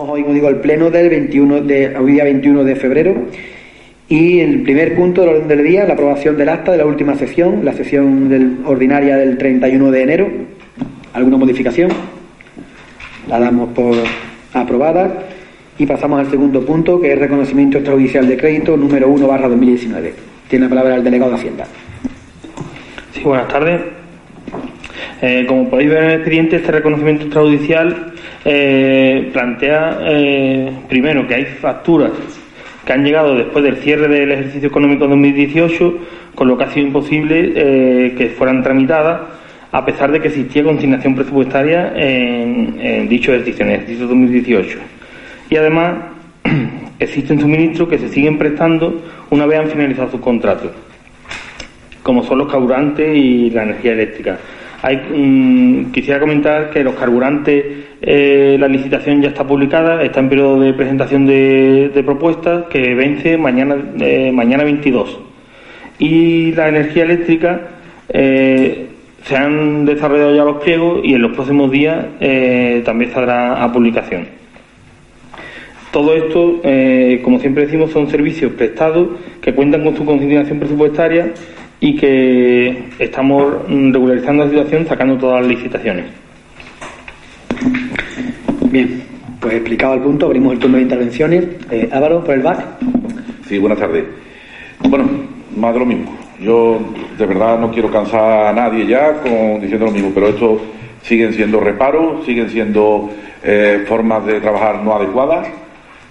Hoy, como digo, el pleno del 21 de, hoy día 21 de febrero y el primer punto del orden del día, la aprobación del acta de la última sesión, la sesión del, ordinaria del 31 de enero. ¿Alguna modificación? La damos por aprobada y pasamos al segundo punto, que es reconocimiento extrajudicial de crédito número 1 barra 2019. Tiene la palabra el delegado de Hacienda. Sí, buenas tardes. Eh, como podéis ver en el expediente, este reconocimiento extrajudicial eh, plantea eh, primero que hay facturas que han llegado después del cierre del ejercicio económico 2018, con lo que ha sido imposible eh, que fueran tramitadas, a pesar de que existía consignación presupuestaria en, en dicho ejercicio, en el ejercicio 2018. Y además existen suministros que se siguen prestando una vez han finalizado sus contratos, como son los carburantes y la energía eléctrica. Mm, quisiera comentar que los carburantes, eh, la licitación ya está publicada, está en periodo de presentación de, propuestas que vence mañana, eh, mañana 22. Y la energía eléctrica eh, se han desarrollado ya los pliegos y en los próximos días eh, también saldrá a publicación. Todo esto, como siempre decimos, son servicios prestados que cuentan con su consignación presupuestaria y que estamos regularizando la situación sacando todas las licitaciones. Bien, pues explicado el punto, abrimos el turno de intervenciones. Eh, Álvaro, por el BAC. Sí, buenas tardes. Bueno, más de lo mismo. Yo de verdad no quiero cansar a nadie ya con diciendo lo mismo, pero esto siguen siendo reparos, siguen siendo eh, formas de trabajar no adecuadas.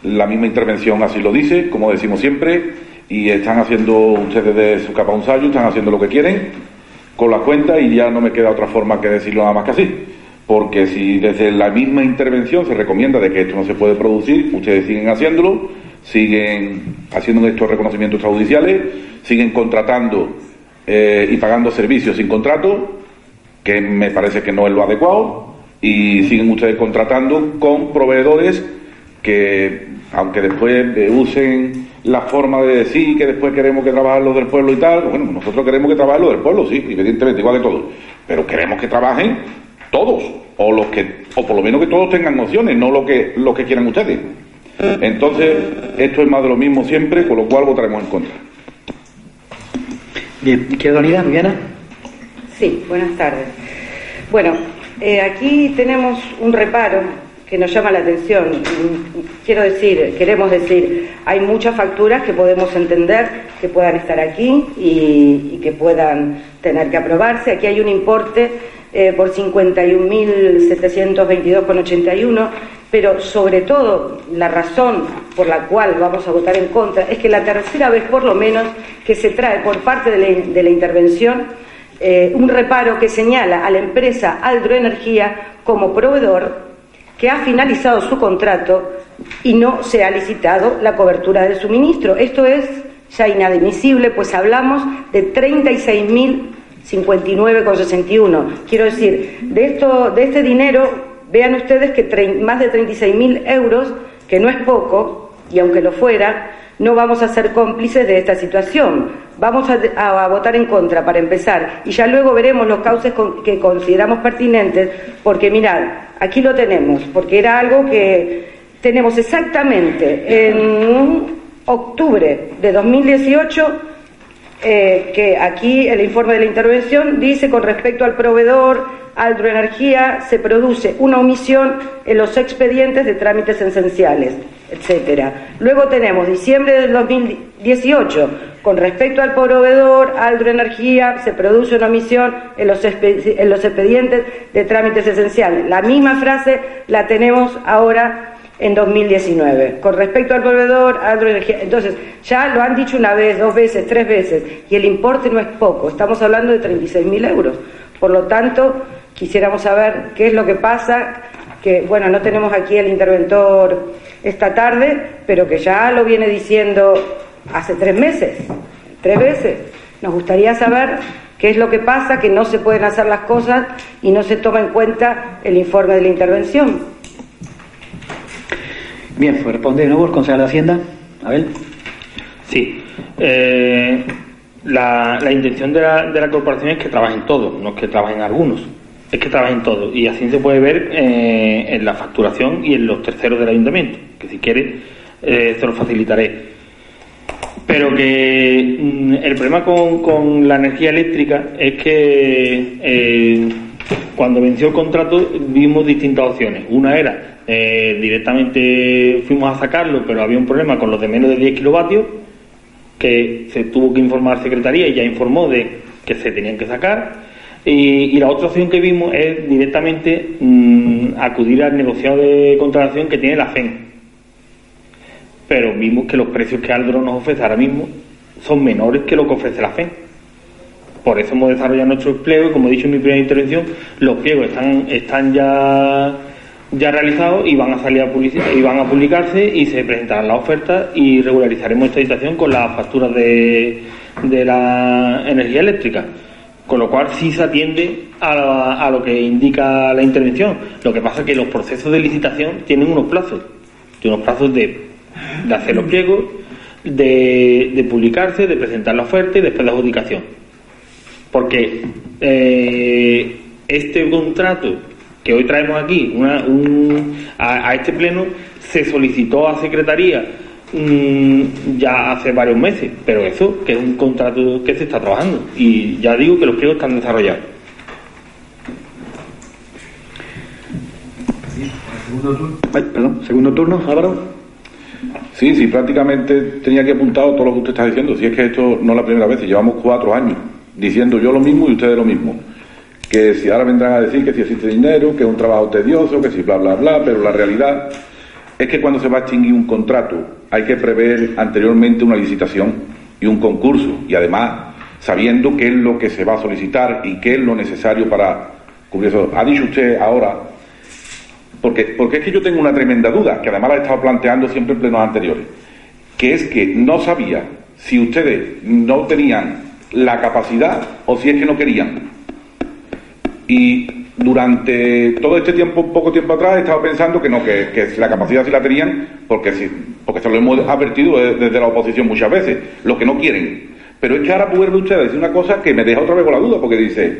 La misma intervención así lo dice, como decimos siempre, y están haciendo ustedes de su capa un sallo, están haciendo lo que quieren con las cuentas y ya no me queda otra forma que decirlo nada más que así. Porque si desde la misma intervención se recomienda de que esto no se puede producir, ustedes siguen haciéndolo, siguen haciendo estos reconocimientos extrajudiciales, siguen contratando eh, y pagando servicios sin contrato, que me parece que no es lo adecuado, y siguen ustedes contratando con proveedores que, aunque después usen la forma de decir que después queremos que trabajen los del pueblo y tal, bueno, nosotros queremos que trabajen los del pueblo, sí, evidentemente, igual de todos, pero queremos que trabajen todos, o los que, o por lo menos que todos tengan opciones, no lo que, lo que quieran ustedes. Entonces, esto es más de lo mismo siempre, con lo cual votaremos en contra. Bien, Izquierda Unida, Viviana. Sí, buenas tardes. Bueno, eh, aquí tenemos un reparo que nos llama la atención. Quiero decir, queremos decir, hay muchas facturas que podemos entender que puedan estar aquí y, que puedan tener que aprobarse. Aquí hay un importe eh, por 51.722,81, pero sobre todo la razón por la cual vamos a votar en contra es que la tercera vez por lo menos que se trae por parte de la, de la intervención eh, un reparo que señala a la empresa Aldroenergía como proveedor que ha finalizado su contrato y no se ha licitado la cobertura del suministro. Esto es ya inadmisible, pues hablamos de 36.059,61. Quiero decir, de, esto, de este dinero, vean ustedes que más de 36.000 euros, que no es poco, y aunque lo fuera, no vamos a ser cómplices de esta situación. Vamos a, votar en contra para empezar y ya luego veremos los cauces con, que consideramos pertinentes, porque mirad, aquí lo tenemos, porque era algo que tenemos exactamente en octubre de 2018 eh, que aquí el informe de la intervención dice con respecto al proveedor Aldroenergía se produce una omisión en los expedientes de trámites esenciales, etcétera. Luego tenemos diciembre del 2018 con respecto al proveedor Aldroenergía se produce una omisión en los, en los expedientes de trámites esenciales. La misma frase la tenemos ahora en 2019. Con respecto al proveedor, Aldroenergía, entonces ya lo han dicho una vez, dos veces, tres veces, y el importe no es poco, estamos hablando de 36.000 euros. Por lo tanto, quisiéramos saber qué es lo que pasa, que, bueno, no tenemos aquí el interventor esta tarde, pero que ya lo viene diciendo hace tres meses, tres veces. Nos gustaría saber qué es lo que pasa, que no se pueden hacer las cosas y no se toma en cuenta el informe de la intervención. Bien, pues responde de nuevo el concejal de Hacienda. Abel. Sí. Eh, la, la, intención de la, de la corporación es que trabajen todos, no es que trabajen algunos es que trabajen todos y así se puede ver eh, en la facturación y en los terceros del ayuntamiento, que si quiere eh, se lo facilitaré. Pero que mm, el problema con, con, la energía eléctrica es que eh, cuando venció el contrato vimos distintas opciones. Una era directamente fuimos a sacarlo, pero había un problema con los de menos de 10 kilovatios, que se tuvo que informar a Secretaría y ya informó de que se tenían que sacar y, la otra opción que vimos es directamente mm, acudir al negociado de contratación que tiene la FEN. Pero vimos que los precios que Aldro nos ofrece ahora mismo son menores que lo que ofrece la FEN. Por eso hemos desarrollado nuestro pliego y como he dicho en mi primera intervención, los pliegos están, ya, realizados y van a salir a y van a publicarse y se presentarán las ofertas y regularizaremos esta situación con las facturas de la energía eléctrica con lo cual sí se atiende a, lo que indica la intervención. Lo que pasa es que los procesos de licitación tienen unos plazos, tienen unos plazos de, hacer los pliegos, de, publicarse, de presentar la oferta y después la adjudicación. Porque eh, este contrato que hoy traemos aquí a, a este pleno se solicitó a Secretaría Mm, ya hace varios meses, pero eso, que es un contrato que se está trabajando. Y ya digo que los pliegos están desarrollados. perdón, segundo turno, Álvaro. Sí, sí, prácticamente tenía que apuntar todo lo que usted está diciendo. Si es que esto no es la primera vez, llevamos cuatro años diciendo yo lo mismo y ustedes lo mismo. Que si ahora vendrán a decir que si existe dinero, que es un trabajo tedioso, que si bla, bla, bla, pero la realidad es que cuando se va a extinguir un contrato hay que prever anteriormente una licitación y un concurso y además sabiendo qué es lo que se va a solicitar y qué es lo necesario para cubrir eso. Ha dicho usted ahora, porque, porque es que yo tengo una tremenda duda, que además la he estado planteando siempre en plenos anteriores, que es que no sabía si ustedes no tenían la capacidad o si es que no querían. Y durante todo este tiempo, poco tiempo atrás, he estado pensando que no, que, la capacidad sí la tenían, porque, sí, porque se lo hemos advertido desde la oposición muchas veces, lo que no quieren. Pero es que ahora vuelve usted a decir una cosa que me deja otra vez con la duda, porque dice,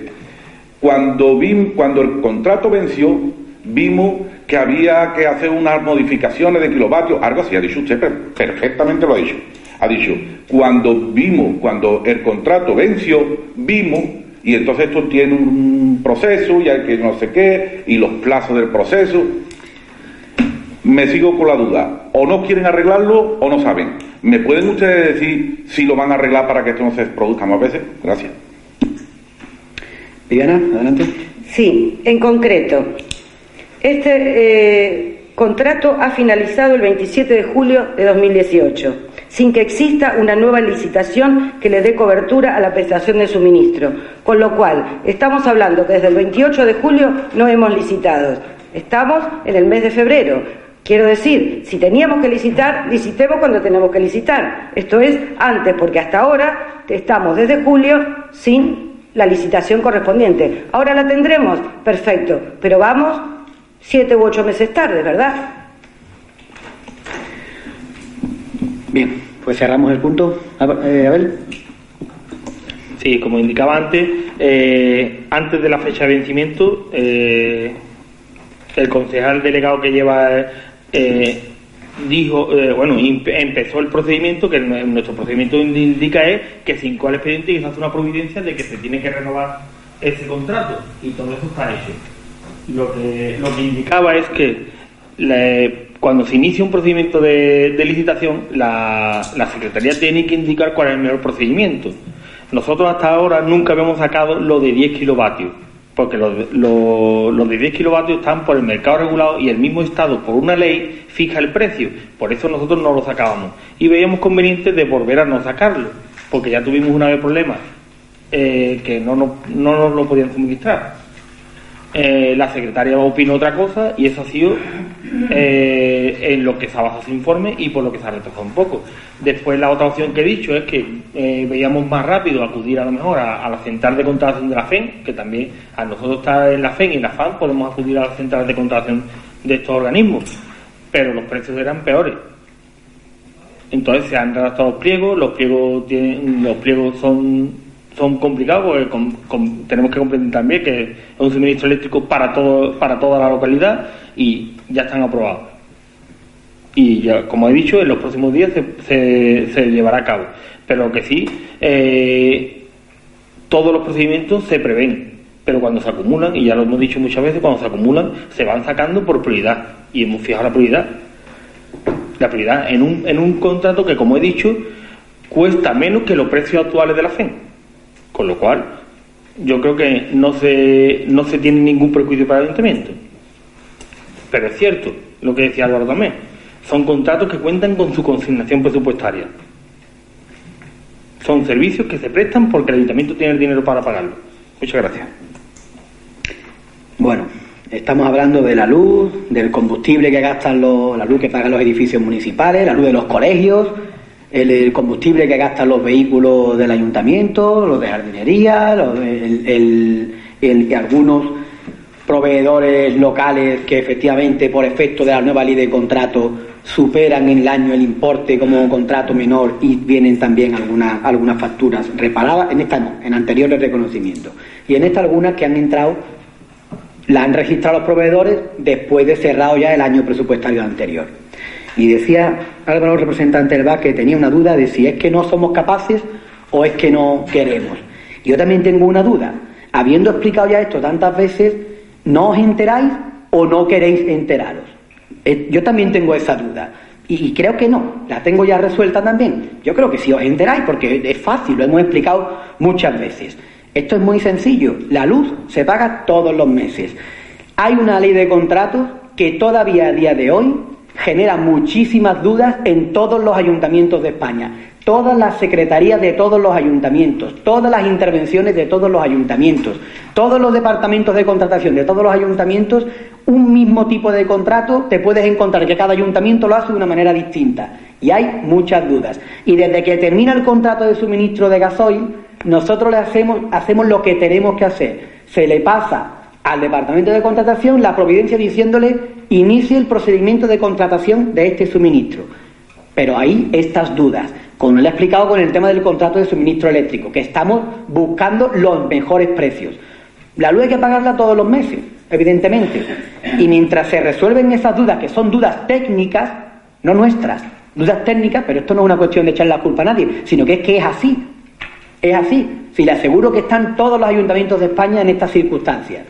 cuando, vi, cuando el contrato venció, vimos que había que hacer unas modificaciones de kilovatios, algo así, ha dicho usted, perfectamente lo ha dicho. Ha dicho, cuando vimos, cuando el contrato venció, vimos y entonces esto tiene un proceso y hay que no sé qué, y los plazos del proceso. Me sigo con la duda. O no quieren arreglarlo o no saben. ¿Me pueden ustedes decir si lo van a arreglar para que esto no se produzca más veces? Gracias. Viviana, adelante. Sí, en concreto, este eh, contrato ha finalizado el 27 de julio de 2018 sin que exista una nueva licitación que le dé cobertura a la prestación de suministro. Con lo cual, estamos hablando que desde el 28 de julio no hemos licitado. Estamos en el mes de febrero. Quiero decir, si teníamos que licitar, licitemos cuando tenemos que licitar. Esto es antes, porque hasta ahora estamos desde julio sin la licitación correspondiente. Ahora la tendremos, perfecto, pero vamos siete u ocho meses tarde, ¿verdad? Pues cerramos el punto. Eh, Abel. Sí, como indicaba antes, eh, antes de la fecha de vencimiento, eh, el concejal delegado que lleva dijo, bueno, empezó el procedimiento, que nuestro procedimiento indica es que sin cuál expediente y se hace una providencia de que se tiene que renovar ese contrato y todo eso está hecho. Lo que, lo que indicaba es que la, cuando se inicia un procedimiento de, licitación, la, Secretaría tiene que indicar cuál es el mejor procedimiento. Nosotros hasta ahora nunca habíamos sacado lo de 10 kilovatios, porque los, de 10 kilovatios están por el mercado regulado y el mismo Estado, por una ley, fija el precio. Por eso nosotros no lo sacábamos. Y veíamos conveniente de volver a no sacarlo, porque ya tuvimos una vez problemas eh, que no, no, no nos lo podían suministrar. Eh, la secretaria opinó otra cosa y eso ha sido eh, en lo que se ha basado su informe y por lo que se ha retrasado un poco. Después la otra opción que he dicho es que eh, veíamos más rápido acudir a lo mejor a, la central de contratación de la FEN, que también a nosotros está en la FEN y en la FAN podemos acudir a la central de contratación de estos organismos, pero los precios eran peores. Entonces se han redactado los pliegos, los pliegos tienen, los pliegos son son complicados porque tenemos que comprender también que es un suministro eléctrico para todo para toda la localidad y ya están aprobados y ya, como he dicho, en los próximos días se, llevará a cabo. Pero que sí, eh, todos los procedimientos se prevén, pero cuando se acumulan, y ya lo hemos dicho muchas veces, cuando se acumulan, se van sacando por prioridad. Y hemos fijado la prioridad. La prioridad en un, en un contrato que, como he dicho, cuesta menos que los precios actuales de la FEN. Con lo cual, yo creo que no se, no se tiene ningún prejuicio para el ayuntamiento. Pero es cierto lo que decía Álvaro también son contratos que cuentan con su consignación presupuestaria. Son servicios que se prestan porque el ayuntamiento tiene el dinero para pagarlo. Muchas gracias. Bueno, estamos hablando de la luz, del combustible que gastan los, la luz que pagan los edificios municipales, la luz de los colegios, el, combustible que gastan los vehículos del ayuntamiento, los de jardinería, los el, el, algunos proveedores locales que efectivamente por efecto de la nueva ley de contrato superan en el año el importe como contrato menor y vienen también algunas, algunas facturas reparadas, en esta no, en anteriores reconocimientos. Y en esta algunas que han entrado, la han registrado los proveedores después de cerrado ya el año presupuestario anterior. Y decía Álvaro, representante del BAC, que tenía una duda de si es que no somos capaces o es que no queremos. Yo también tengo una duda. Habiendo explicado ya esto tantas veces, ¿no os enteráis o no queréis enteraros? Eh, yo también tengo esa duda. Y, creo que no, la tengo ya resuelta también. Yo creo que sí os enteráis porque es fácil, lo hemos explicado muchas veces. Esto es muy sencillo, la luz se paga todos los meses. Hay una ley de contratos que todavía a día de hoy genera muchísimas dudas en todos los ayuntamientos de España todas las secretarías de todos los ayuntamientos, todas las intervenciones de todos los ayuntamientos, todos los departamentos de contratación de todos los ayuntamientos, un mismo tipo de contrato, te puedes encontrar que cada ayuntamiento lo hace de una manera distinta. Y hay muchas dudas. Y desde que termina el contrato de suministro de gasoil, nosotros le hacemos, hacemos lo que tenemos que hacer. Se le pasa al departamento de contratación la providencia diciéndole inicie el procedimiento de contratación de este suministro. Pero hay estas dudas como le he explicado con el tema del contrato de suministro eléctrico, que estamos buscando los mejores precios. La luz hay que pagarla todos los meses, evidentemente. Y mientras se resuelven esas dudas, que son dudas técnicas, no nuestras, dudas técnicas, pero esto no es una cuestión de echar la culpa a nadie, sino que es que es así. Es así. Si le aseguro que están todos los ayuntamientos de España en estas circunstancias,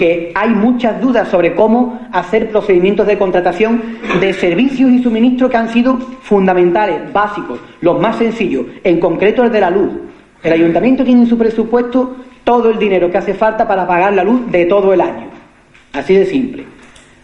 que hay muchas dudas sobre cómo hacer procedimientos de contratación de servicios y suministros que han sido fundamentales, básicos, los más sencillos, en concreto el de la luz. El ayuntamiento tiene en su presupuesto todo el dinero que hace falta para pagar la luz de todo el año. Así de simple.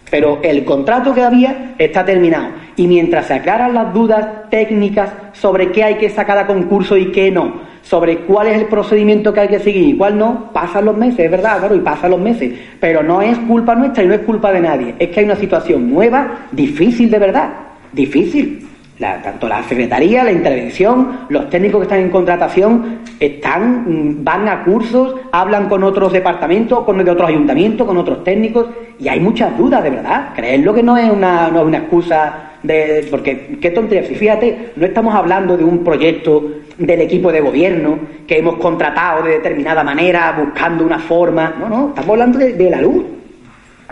Pero el contrato que había está terminado. Y mientras se aclaran las dudas técnicas sobre qué hay que sacar a concurso y qué no, sobre cuál es el procedimiento que hay que seguir y cuál no, pasan los meses, es verdad, claro, y pasan los meses, pero no es culpa nuestra y no es culpa de nadie, es que hay una situación nueva, difícil de verdad, difícil. tanto la secretaría, la intervención, los técnicos que están en contratación están, mm, van a cursos, hablan con otros departamentos, con de otros ayuntamientos, con otros técnicos, y hay muchas dudas, de verdad. Creedlo que no es una, no es una excusa de, porque qué tontería, si fíjate, no estamos hablando de un proyecto del equipo de gobierno que hemos contratado de determinada manera, buscando una forma, no, no, estamos hablando de, la luz.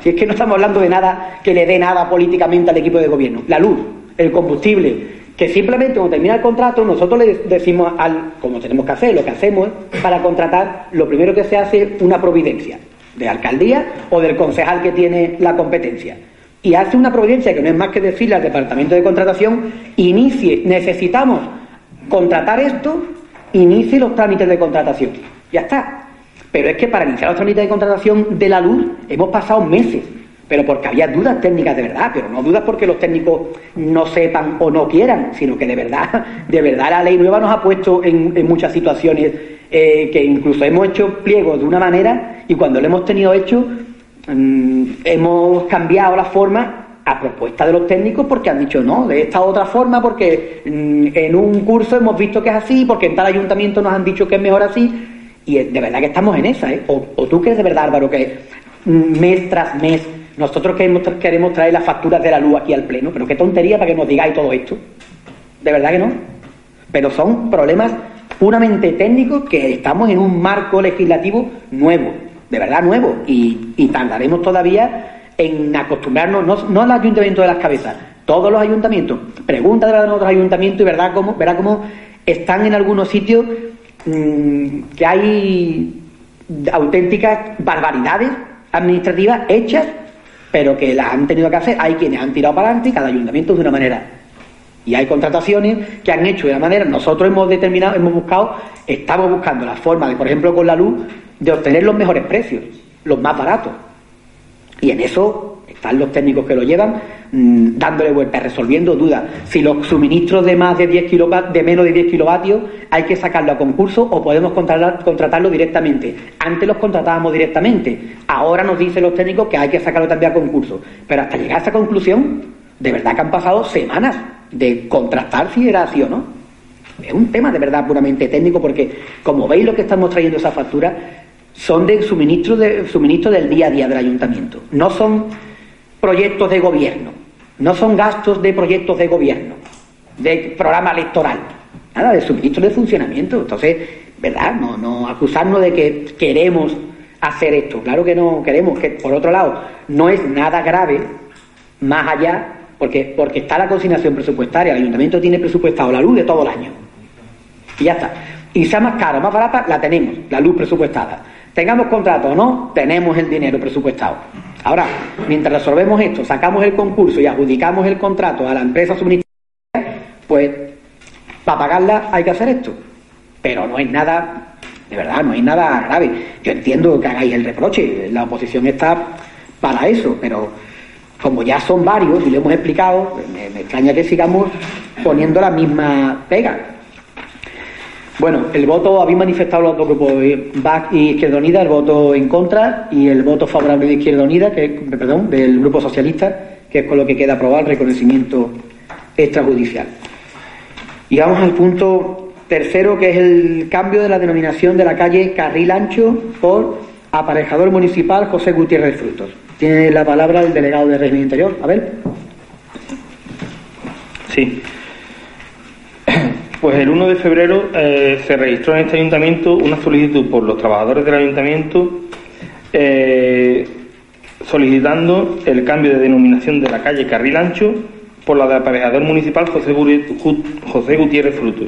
Si es que no estamos hablando de nada que le dé nada políticamente al equipo de gobierno, la luz, el combustible, que simplemente cuando termina el contrato nosotros le decimos al, como tenemos que hacer, lo que hacemos para contratar, lo primero que se hace es una providencia de alcaldía o del concejal que tiene la competencia y hace una providencia que no es más que decirle al departamento de contratación, inicie, necesitamos contratar esto, inicie los trámites de contratación. Ya está. Pero es que para iniciar los trámites de contratación de la luz hemos pasado meses, pero porque había dudas técnicas de verdad, pero no dudas porque los técnicos no sepan o no quieran, sino que de verdad, de verdad la ley nueva nos ha puesto en, muchas situaciones eh, que incluso hemos hecho pliegos de una manera y cuando lo hemos tenido hecho mm, hemos cambiado la forma a propuesta de los técnicos porque han dicho no, de esta otra forma, porque mm, en un curso hemos visto que es así, porque en tal ayuntamiento nos han dicho que es mejor así, y de verdad que estamos en esa, ¿eh? O, o tú crees de verdad, Álvaro, que mm, mes tras mes nosotros queremos, queremos traer las facturas de la luz aquí al pleno, pero qué tontería para que nos digáis todo esto. De verdad que no. Pero son problemas puramente técnicos que estamos en un marco legislativo nuevo, de verdad nuevo, y, y tardaremos todavía en acostumbrarnos, no, no al ayuntamiento de las cabezas, todos los ayuntamientos. Pregunta de otros ayuntamientos y verá cómo, verá cómo están en algunos sitios mm, que hay auténticas barbaridades administrativas hechas, pero que las han tenido que hacer. Hay quienes han tirado para adelante y cada ayuntamiento de una manera. Y hay contrataciones que han hecho de una manera. Nosotros hemos determinado, hemos buscado, estamos buscando la forma de, por ejemplo, con la luz, de obtener los mejores precios, los más baratos. Y en eso están los técnicos que lo llevan mmm, dándole vueltas, resolviendo dudas. Si los suministros de más de 10 kilovatios, de menos de 10 kilovatios, hay que sacarlo a concurso o podemos contratar, contratarlo directamente. Antes los contratábamos directamente. Ahora nos dicen los técnicos que hay que sacarlo también a concurso. Pero hasta llegar a esa conclusión, de verdad que han pasado semanas de contrastar si era así o no. Es un tema de verdad puramente técnico porque, como veis lo que estamos trayendo esa factura, son de suministro, de suministro del día a día del ayuntamiento. No son proyectos de gobierno, no son gastos de proyectos de gobierno, de programa electoral, nada, de suministro de funcionamiento. Entonces, ¿verdad? No, no acusarnos de que queremos hacer esto. Claro que no queremos, que por otro lado, no es nada grave, más allá, porque, porque está la consignación presupuestaria, el ayuntamiento tiene presupuestado la luz de todo el año. Y ya está. Y sea más cara o más barata, la tenemos, la luz presupuestada. Tengamos contrato o no, tenemos el dinero presupuestado. Ahora, mientras resolvemos esto, sacamos el concurso y adjudicamos el contrato a la empresa suministradora, pues para pagarla hay que hacer esto. Pero no es nada, de verdad, no hay nada grave. Yo entiendo que hagáis el reproche, la oposición está para eso, pero como ya son varios y lo hemos explicado, me extraña que sigamos poniendo la misma pega. Bueno, el voto, habéis manifestado los dos grupos, BAC y Izquierda Unida, el voto en contra y el voto favorable de Izquierda Unida, que perdón, del Grupo Socialista, que es con lo que queda aprobado el reconocimiento extrajudicial. Y vamos al punto tercero, que es el cambio de la denominación de la calle Carril Ancho por aparejador municipal José Gutiérrez Frutos. Tiene la palabra el delegado de régimen interior. A ver. Sí. Pues el 1 de febrero eh, se registró en este ayuntamiento una solicitud por los trabajadores del ayuntamiento eh, solicitando el cambio de denominación de la calle Carril Ancho por la de aparejador municipal José, Gutiérrez Frutos,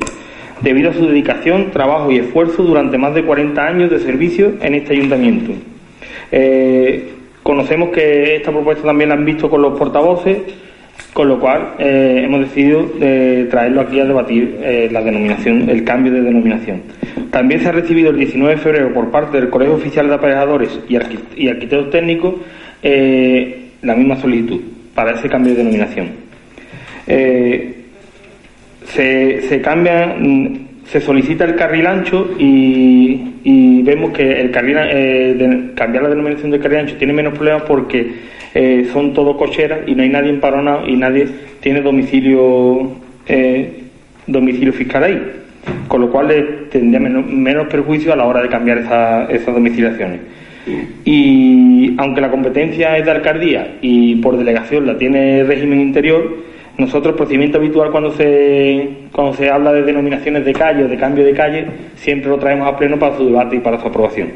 debido a su dedicación, trabajo y esfuerzo durante más de 40 años de servicio en este ayuntamiento. Eh, conocemos que esta propuesta también la han visto con los portavoces con lo cual eh, hemos decidido eh, traerlo aquí a debatir eh, la denominación, el cambio de denominación. También se ha recibido el 19 de febrero por parte del Colegio Oficial de Aparejadores y, Arquitectos Técnicos la misma solicitud para ese cambio de denominación. Se, se cambia, mm, se solicita el carril ancho y, vemos que el carril, eh, de, cambiar la denominación del carril ancho tiene menos problemas porque eh, son todo cocheras y no hay nadie empadronado y nadie tiene domicilio eh, domicilio fiscal ahí. Con lo cual tendría menos, menos perjuicio a la hora de cambiar esa, esas domiciliaciones. Y aunque la competencia es de alcaldía y por delegación la tiene régimen interior, nosotros, procedimiento habitual cuando se, cuando se habla de denominaciones de calle o de cambio de calle, siempre lo traemos a pleno para su debate y para su aprobación.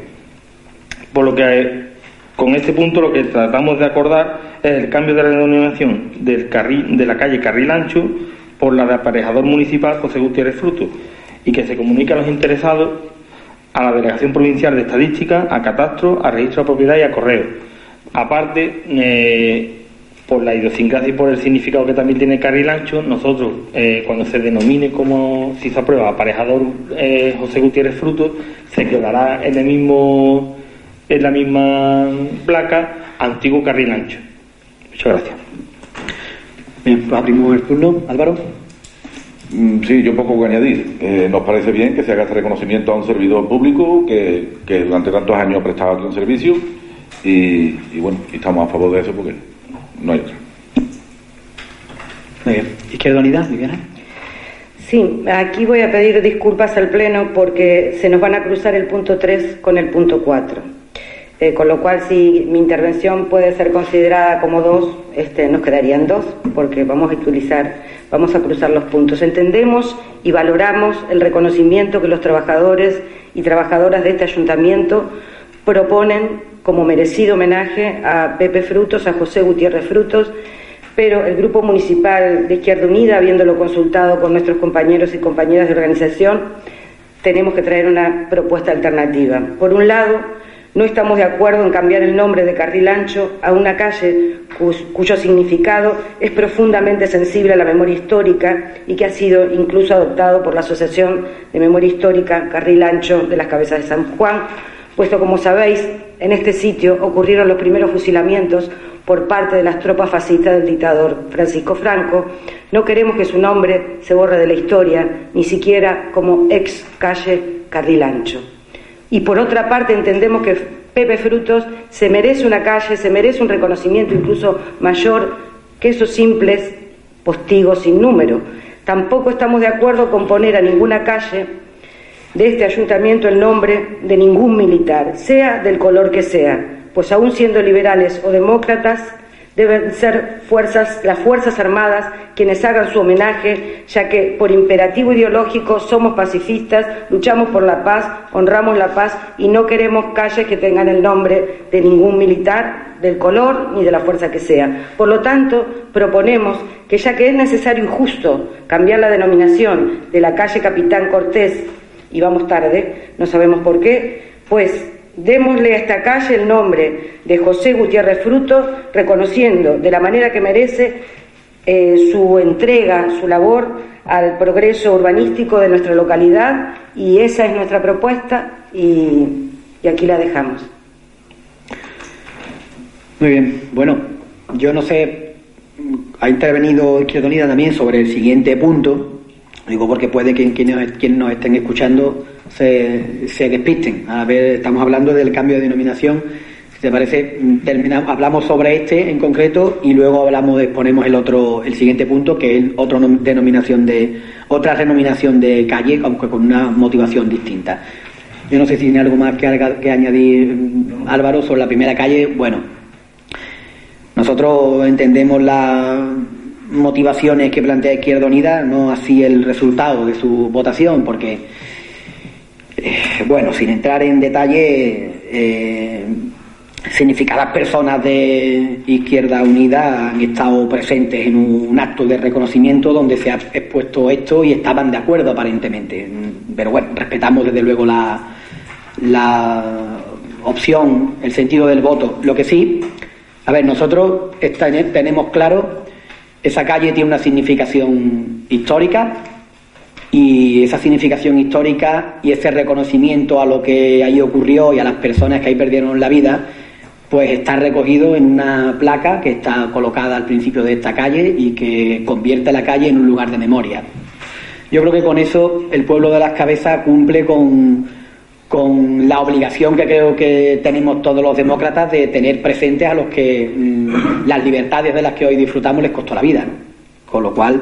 Por lo que con este punto lo que tratamos de acordar es el cambio de la denominación del carril, de la calle Carril Ancho por la de aparejador municipal José Gutiérrez Fruto y que se comunique a los interesados a la Delegación Provincial de Estadística, a Catastro, a Registro de Propiedad y a Correo. Aparte, eh, por la idiosincrasia y por el significado que también tiene carril ancho, nosotros, eh, cuando se denomine como, si se aprueba, aparejador eh, José Gutiérrez Fruto, se quedará en el mismo en la misma placa antiguo carril ancho. Muchas gracias. Bien, pues abrimos el turno. Álvaro. Mm, sí, yo poco que añadir. Eh, nos parece bien que se haga este reconocimiento a un servidor público que, que durante tantos años ha prestado aquí un servicio y, bueno, estamos a favor de eso porque no hay otra. Muy bien. Izquierda Unida, Viviana. Sí, aquí voy a pedir disculpas al Pleno porque se nos van a cruzar el punto 3 con el punto 4. Eh, con lo cual, si mi intervención puede ser considerada como dos, este, nos quedarían dos, porque vamos a utilizar, vamos a cruzar los puntos. Entendemos y valoramos el reconocimiento que los trabajadores y trabajadoras de este ayuntamiento proponen como merecido homenaje a Pepe Frutos, a José Gutiérrez Frutos, pero el Grupo Municipal de Izquierda Unida, habiéndolo consultado con nuestros compañeros y compañeras de organización, tenemos que traer una propuesta alternativa. Por un lado, no estamos de acuerdo en cambiar el nombre de Carril Ancho a una calle cuyo significado es profundamente sensible a la memoria histórica y que ha sido incluso adoptado por la Asociación de Memoria Histórica Carril Ancho de las Cabezas de San Juan, puesto como sabéis, en este sitio ocurrieron los primeros fusilamientos por parte de las tropas fascistas del dictador Francisco Franco. No queremos que su nombre se borre de la historia, ni siquiera como ex calle Carril Ancho. Y por otra parte entendemos que Pepe Frutos se merece una calle, se merece un reconocimiento incluso mayor que esos simples postigos sin número. Tampoco estamos de acuerdo con poner a ninguna calle de este ayuntamiento el nombre de ningún militar, sea del color que sea, pues aún siendo liberales o demócratas, deben ser fuerzas, las Fuerzas Armadas quienes hagan su homenaje, ya que por imperativo ideológico somos pacifistas, luchamos por la paz, honramos la paz y no queremos calles que tengan el nombre de ningún militar, del color ni de la fuerza que sea. Por lo tanto, proponemos que ya que es necesario y justo cambiar la denominación de la calle Capitán Cortés, y vamos tarde, no sabemos por qué, pues Démosle a esta calle el nombre de José Gutiérrez Fruto, reconociendo de la manera que merece eh, su entrega, su labor al progreso urbanístico de nuestra localidad y esa es nuestra propuesta y, y aquí la dejamos. Muy bien, bueno, yo no sé, ha intervenido Izquierda Unida también sobre el siguiente punto, digo porque puede que quienes nos estén escuchando se, se despisten. A ver, estamos hablando del cambio de denominación. Si te parece, terminamos, hablamos sobre este en concreto y luego hablamos, exponemos el otro, el siguiente punto, que es otra denominación de, otra renominación de calle, aunque con una motivación distinta. Yo no sé si tiene algo más que, que añadir Álvaro sobre la primera calle. Bueno, nosotros entendemos las motivaciones que plantea Izquierda Unida, no así el resultado de su votación, porque eh, bueno, sin entrar en detalle, eh, significadas personas de Izquierda Unida han estado presentes en un acto de reconocimiento donde se ha expuesto esto y estaban de acuerdo aparentemente. Pero bueno, respetamos desde luego la, la opción, el sentido del voto. Lo que sí, a ver, nosotros tenemos claro, esa calle tiene una significación histórica, y esa significación histórica y ese reconocimiento a lo que ahí ocurrió y a las personas que ahí perdieron la vida, pues está recogido en una placa que está colocada al principio de esta calle y que convierte la calle en un lugar de memoria. Yo creo que con eso el pueblo de las cabezas cumple con, con la obligación que creo que tenemos todos los demócratas de tener presentes a los que mm, las libertades de las que hoy disfrutamos les costó la vida. Con lo cual,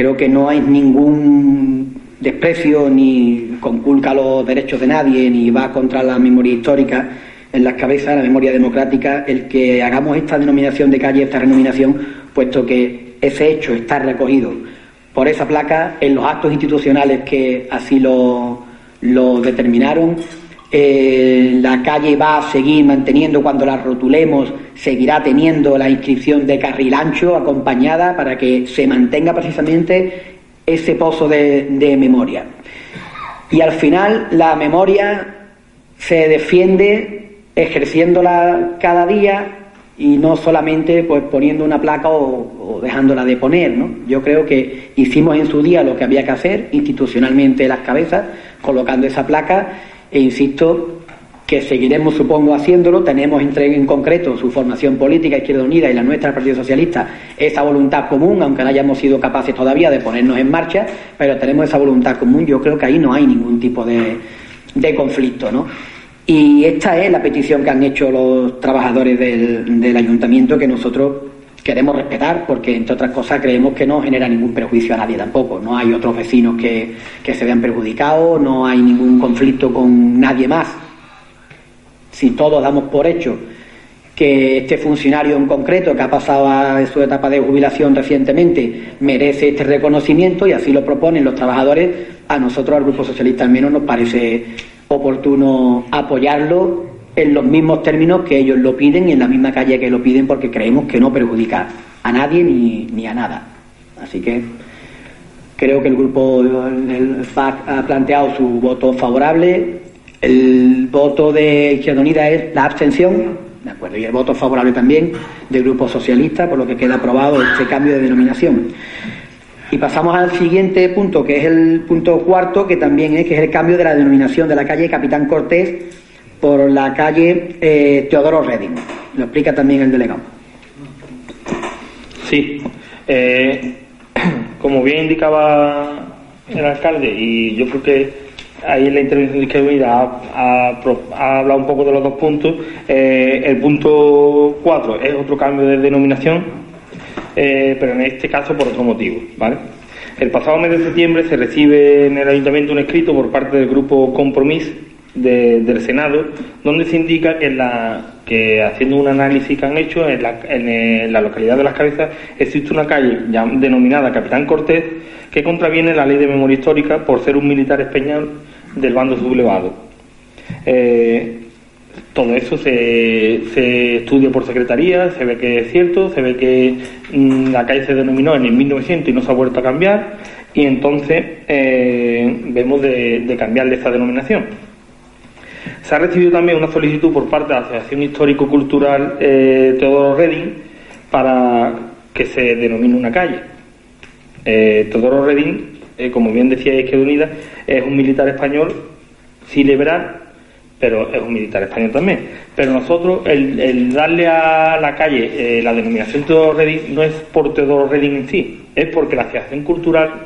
Creo que no hay ningún desprecio ni conculca los derechos de nadie ni va contra la memoria histórica en las cabezas, la memoria democrática, el que hagamos esta denominación de calle, esta renominación, puesto que ese hecho está recogido por esa placa en los actos institucionales que así lo, lo determinaron eh, la calle va a seguir manteniendo cuando la rotulemos, seguirá teniendo la inscripción de carril ancho acompañada para que se mantenga precisamente ese pozo de, memoria. Y al final la memoria se defiende ejerciéndola cada día y no solamente pues poniendo una placa o, o, dejándola de poner, ¿no? Yo creo que hicimos en su día lo que había que hacer institucionalmente las cabezas, colocando esa placa e insisto que seguiremos, supongo, haciéndolo. Tenemos entre, en concreto su formación política, Izquierda Unida y la nuestra, el Partido Socialista, esa voluntad común, aunque no hayamos sido capaces todavía de ponernos en marcha, pero tenemos esa voluntad común. Yo creo que ahí no hay ningún tipo de, de conflicto, ¿no? Y esta es la petición que han hecho los trabajadores del, del ayuntamiento que nosotros queremos respetar porque, entre otras cosas, creemos que no genera ningún perjuicio a nadie tampoco. No hay otros vecinos que, que se vean perjudicados, no hay ningún conflicto con nadie más. Si todos damos por hecho que este funcionario en concreto, que ha pasado a su etapa de jubilación recientemente, merece este reconocimiento y así lo proponen los trabajadores, a nosotros, al Grupo Socialista al menos, nos parece oportuno apoyarlo en los mismos términos que ellos lo piden y en la misma calle que lo piden porque creemos que no perjudica a nadie ni, ni a nada. Así que creo que el grupo el FAC ha planteado su voto favorable. El voto de Izquierda Unida es la abstención, de acuerdo, y el voto favorable también del Grupo Socialista, por lo que queda aprobado este cambio de denominación. Y pasamos al siguiente punto, que es el punto cuarto, que también es, que es el cambio de la denominación de la calle Capitán Cortés por la calle eh, Teodoro Reding. Lo explica también el delegado. Sí, eh, como bien indicaba el alcalde, y yo creo que ahí en la intervención de Izquierda ha, ha, ha, hablado un poco de los dos puntos, eh, el punto 4 es otro cambio de denominación, pero en este caso por otro motivo. ¿vale? El pasado mes de septiembre se recibe en el ayuntamiento un escrito por parte del grupo Compromís de, del Senado, donde se indica que, la, que haciendo un análisis que han hecho en la, en la localidad de Las Cabezas existe una calle ya denominada Capitán Cortés que contraviene la ley de memoria histórica por ser un militar español del bando sublevado. Eh, todo eso se, se, estudia por secretaría, se ve que es cierto, se ve que mmm, la calle se denominó en el 1900 y no se ha vuelto a cambiar, y entonces eh, vemos de, de cambiarle esa denominación. Se ha recibido también una solicitud por parte de la Asociación Histórico-Cultural eh, Teodoro Reding para que se denomine una calle. Eh, Teodoro Reding, eh, como bien decía Izquierda Unida, es un militar español, liberal, pero es un militar español también. Pero nosotros, el, darle a la calle la denominación Teodoro Reding no es por Teodoro Reding en sí, es porque la Asociación Cultural,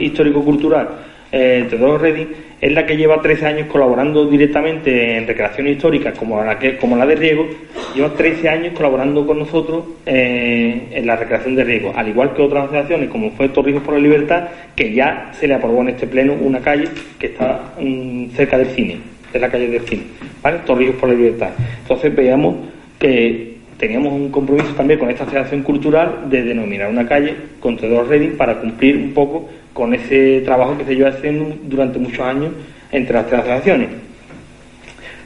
Histórico-Cultural eh, Teodoro Reding es la que lleva 13 años colaborando directamente en recreación histórica como la, que, como la de Riego, lleva 13 años colaborando con nosotros eh, en la recreación de Riego, al igual que otras asociaciones como fue Torrijos por la Libertad, que ya se le aprobó en este pleno una calle que está um, cerca del cine, es la calle del cine, ¿vale? Torrijos por la Libertad. Entonces veíamos que teníamos un compromiso también con esta asociación cultural de denominar una calle con Teodoro Reding para cumplir un poco con ese trabajo que se lleva haciendo durante muchos años entre las tres asociaciones.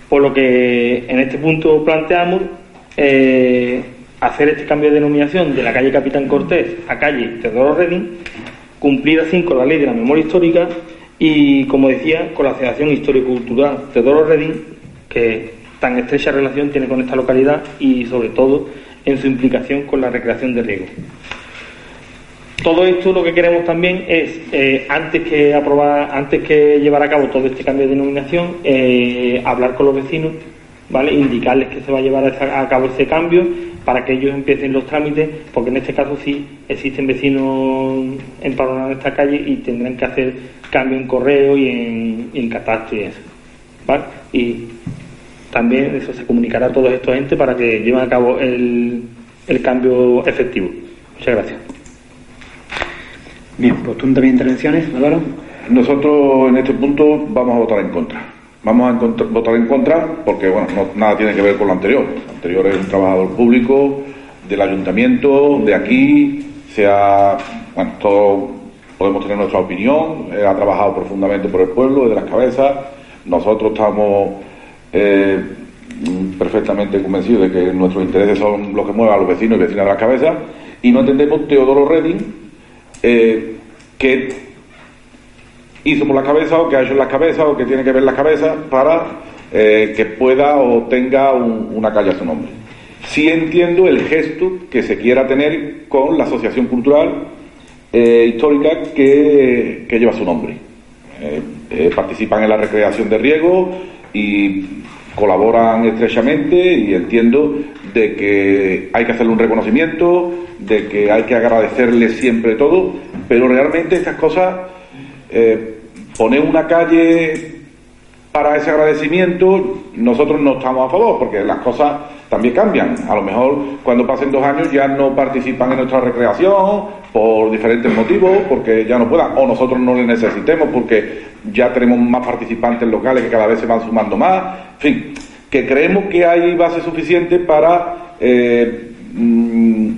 Por lo que en este punto planteamos eh, hacer este cambio de denominación de la calle Capitán Cortés a calle Teodoro Reding, cumplir así con la ley de la memoria histórica y, como decía, con la Asociación Histórico-Cultural Teodoro Reding, que tan estrecha relación tiene con esta localidad y, sobre todo, en su implicación con la recreación de riego. Todo esto lo que queremos también es, eh, antes que aprobar, antes que llevar a cabo todo este cambio de denominación, eh, hablar con los vecinos. Indicarles que se va a llevar a cabo ese cambio para que ellos empiecen los trámites, porque en este caso sí existen vecinos empadronados en esta calle y tendrán que hacer cambio en correo y en, catastro y eso, también eso se comunicará a todos estos entes para que lleven a cabo el, el cambio efectivo. Muchas gracias. Bien, pues tú también intervenciones, Álvaro. Nosotros en este punto vamos a votar en contra. Vamos a votar en contra porque, bueno, no, nada tiene que ver con lo anterior. Lo anterior es un trabajador público del ayuntamiento, de aquí, se ha, bueno, todos podemos tener nuestra opinión, ha trabajado profundamente por el pueblo, de las cabezas. Nosotros estamos eh, perfectamente convencidos de que nuestros intereses son los que mueven a los vecinos y vecinas de las cabezas y no entendemos Teodoro Reding eh, que hizo por la cabeza o que ha hecho en las cabezas o que tiene que ver las cabezas para eh, que pueda o tenga un, una calle a su nombre. Sí entiendo el gesto que se quiera tener con la asociación cultural eh, histórica que, que, lleva su nombre. participan en la recreación de riego y colaboran estrechamente y entiendo de que hay que hacerle un reconocimiento, de que hay que agradecerle siempre todo, pero realmente estas cosas, eh, poner una calle para ese agradecimiento, nosotros no estamos a favor, porque las cosas también cambian. A lo mejor cuando pasen dos años ya no participan en nuestra recreación por diferentes motivos, porque ya no puedan, o nosotros no les necesitemos porque ya tenemos más participantes locales que cada vez se van sumando más. En fin, que creemos que hay base suficiente para, eh, mm,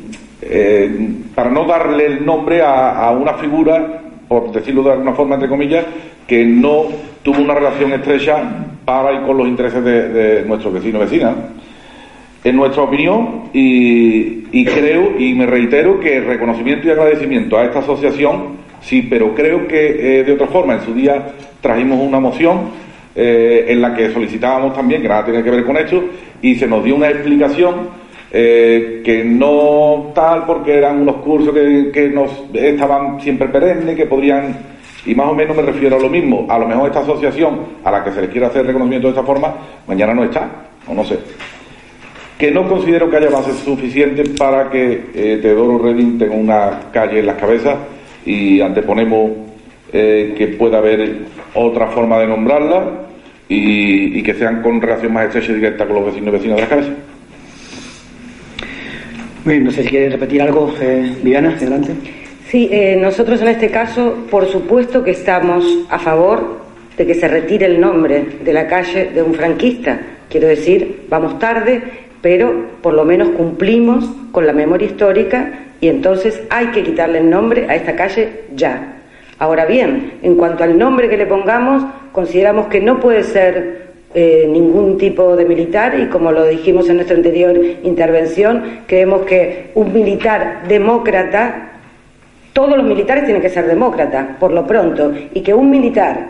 eh, para no darle el nombre a, una figura, por decirlo de alguna forma, entre comillas, que no tuvo una relación estrecha para y con los intereses de, de nuestros vecinos y vecinas en nuestra opinión y, creo y me reitero que reconocimiento y agradecimiento a esta asociación sí, pero creo que eh, de otra forma en su día trajimos una moción eh, en la que solicitábamos también que nada tiene que ver con esto y se nos dio una explicación eh, que no tal porque eran unos cursos que, que nos estaban siempre perennes, que podrían y más o menos me refiero a lo mismo. A lo mejor esta asociación a la que se les quiere hacer reconocimiento de esta forma, mañana no está, o no sé que no considero que haya bases suficientes para que eh, Teodoro Reding tenga una calle en las cabezas y anteponemos eh, que pueda haber otra forma de nombrarla y, que sean con relación más estrecha y directa con los vecinos y vecinas de las cabezas. no sé si quiere repetir algo, eh, Viviana, adelante. Sí, eh, nosotros en este caso, por supuesto que estamos a favor de que se retire el nombre de la calle de un franquista. Quiero decir, vamos tarde pero por lo menos cumplimos con la memoria histórica y entonces hay que quitarle el nombre a esta calle ya. Ahora bien, en cuanto al nombre que le pongamos, consideramos que no puede ser eh, ningún tipo de militar y como lo dijimos en nuestra anterior intervención, creemos que un militar demócrata, todos los militares tienen que ser demócratas, por lo pronto, y que un militar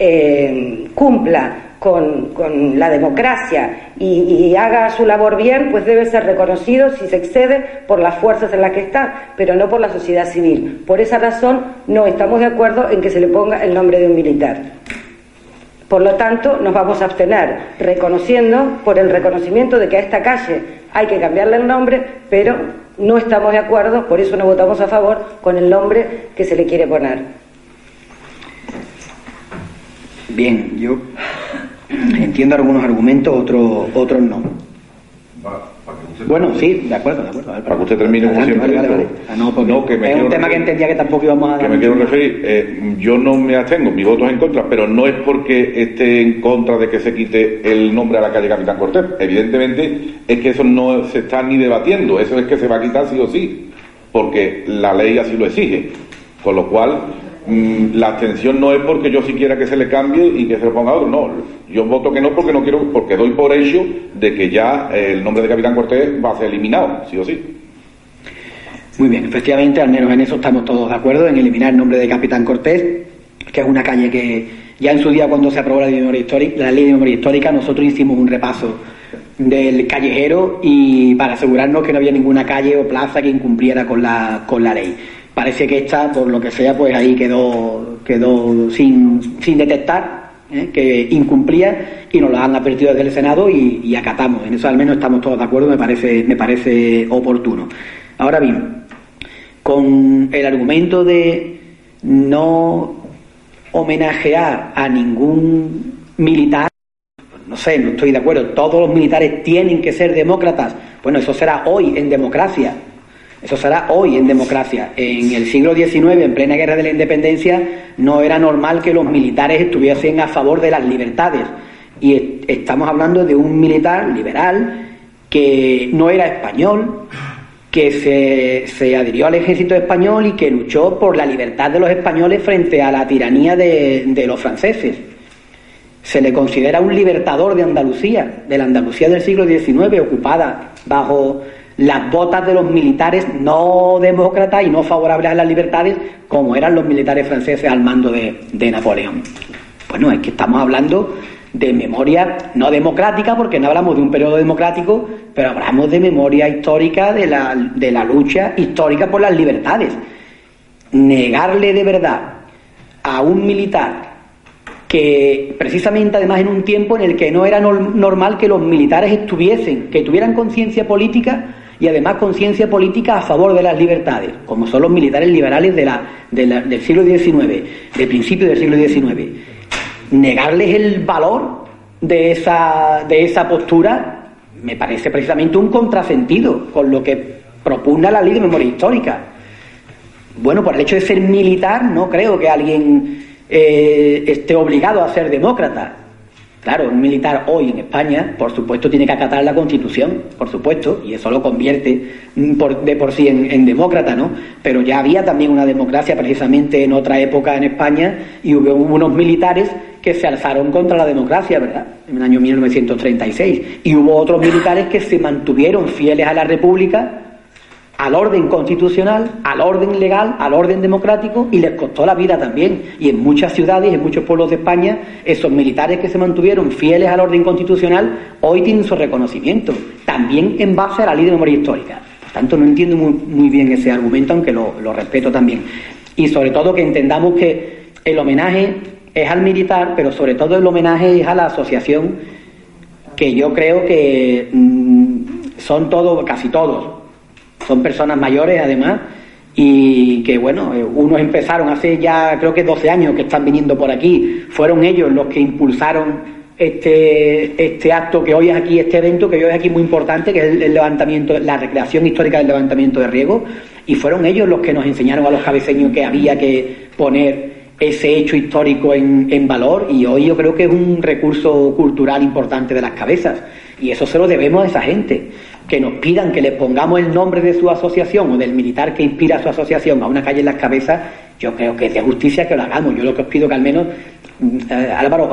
eh, cumpla con, la democracia y, haga su labor bien, pues debe ser reconocido si se excede por las fuerzas en las que está, pero no por la sociedad civil. Por esa razón no estamos de acuerdo en que se le ponga el nombre de un militar. Por lo tanto, nos vamos a abstener, reconociendo por el reconocimiento de que a esta calle hay que cambiarle el nombre, pero no estamos de acuerdo, por eso no votamos a favor con el nombre que se le quiere poner. Bien, yo entiendo algunos argumentos, otros otros no. Bueno, sí, de acuerdo, de acuerdo. Para que usted termine como siempre. Ah, no, que me es un tema que entendía que tampoco íbamos a Que me quiero referir, eh, yo no me abstengo, mi voto es en contra, pero no es porque esté en contra de que se quite el nombre a la calle Capitán Cortés. Evidentemente es que eso no se está ni debatiendo, eso es que se va a quitar sí o sí, porque la ley así lo exige. Con lo cual, la abstención no es porque yo sí quiera que se le cambie y que se le ponga otro, no. Yo voto que no porque no quiero, porque doy por hecho de que ya el nombre de Capitán Cortés va a ser eliminado, sí o sí. Muy bien, efectivamente, al menos en eso estamos todos de acuerdo, en eliminar el nombre de Capitán Cortés, que es una calle que ya en su día cuando se aprobó la ley de memoria histórica, la ley de memoria histórica nosotros hicimos un repaso del callejero y para asegurarnos que no había ninguna calle o plaza que incumpliera con la, con la ley. Parece que esta, por lo que sea, pues ahí quedó, quedó sin, sin detectar, ¿eh? que incumplía y nos lo han advertido desde el Senado y, acatamos. En eso al menos estamos todos de acuerdo, me parece, me parece oportuno. Ahora bien, con el argumento de no homenajear a ningún militar, no sé, no estoy de acuerdo, todos los militares tienen que ser demócratas. Bueno, eso será hoy en democracia, eso será hoy en democracia. En el siglo XIX, en plena guerra de la independencia, no era normal que los militares estuviesen a favor de las libertades. Y estamos hablando de un militar liberal que no era español, que se, adhirió al ejército español y que luchó por la libertad de los españoles frente a la tiranía de, de los franceses. Se le considera un libertador de Andalucía, de la Andalucía del siglo XIX, ocupada bajo las botas de los militares no demócratas y no favorables a las libertades, como eran los militares franceses al mando de, Napoleón. Bueno, es que estamos hablando de memoria no democrática, porque no hablamos de un periodo democrático, pero hablamos de memoria histórica de la, de la lucha histórica por las libertades. Negarle de verdad a un militar que precisamente además en un tiempo en el que no era normal que los militares estuviesen, que tuvieran conciencia política, y además conciencia política a favor de las libertades, como son los militares liberales del siglo XIX, de principio del siglo XIX. negarles el valor de esa, de esa postura me parece precisamente un contrasentido con lo que propugna la ley de memoria histórica. Bueno, por el hecho de ser militar, no creo que alguien eh, esté obligado a ser demócrata. Claro, un militar hoy en España, por supuesto, tiene que acatar la Constitución, por supuesto, y eso lo convierte de por sí en, demócrata, ¿no? Pero ya había también una democracia precisamente en otra época en España y hubo unos militares que se alzaron contra la democracia, ¿verdad? En el año 1936. Y hubo otros militares que se mantuvieron fieles a la República al orden constitucional, al orden legal, al orden democrático y les costó la vida también. Y en muchas ciudades, en muchos pueblos de España, esos militares que se mantuvieron fieles al orden constitucional hoy tienen su reconocimiento, también en base a la ley de memoria histórica. Por tanto, no entiendo muy, bien ese argumento, aunque lo, respeto también. Y sobre todo que entendamos que el homenaje es al militar, pero sobre todo el homenaje es a la asociación que yo creo que mm, son todos, casi todos, son personas mayores además y que bueno, eh, unos empezaron hace ya creo que 12 años que están viniendo por aquí, fueron ellos los que impulsaron este, este acto que hoy es aquí, este evento que hoy es aquí muy importante, que es el, levantamiento, la recreación histórica del levantamiento de riego, y fueron ellos los que nos enseñaron a los cabeceños que había que poner ese hecho histórico en, en valor, y hoy yo creo que es un recurso cultural importante de las cabezas, y eso se lo debemos a esa gente que nos pidan que le pongamos el nombre de su asociación o del militar que inspira su asociación a una calle en las cabezas, yo creo que es de justicia que lo hagamos. Yo lo que os pido que al menos, mm, eh, Álvaro,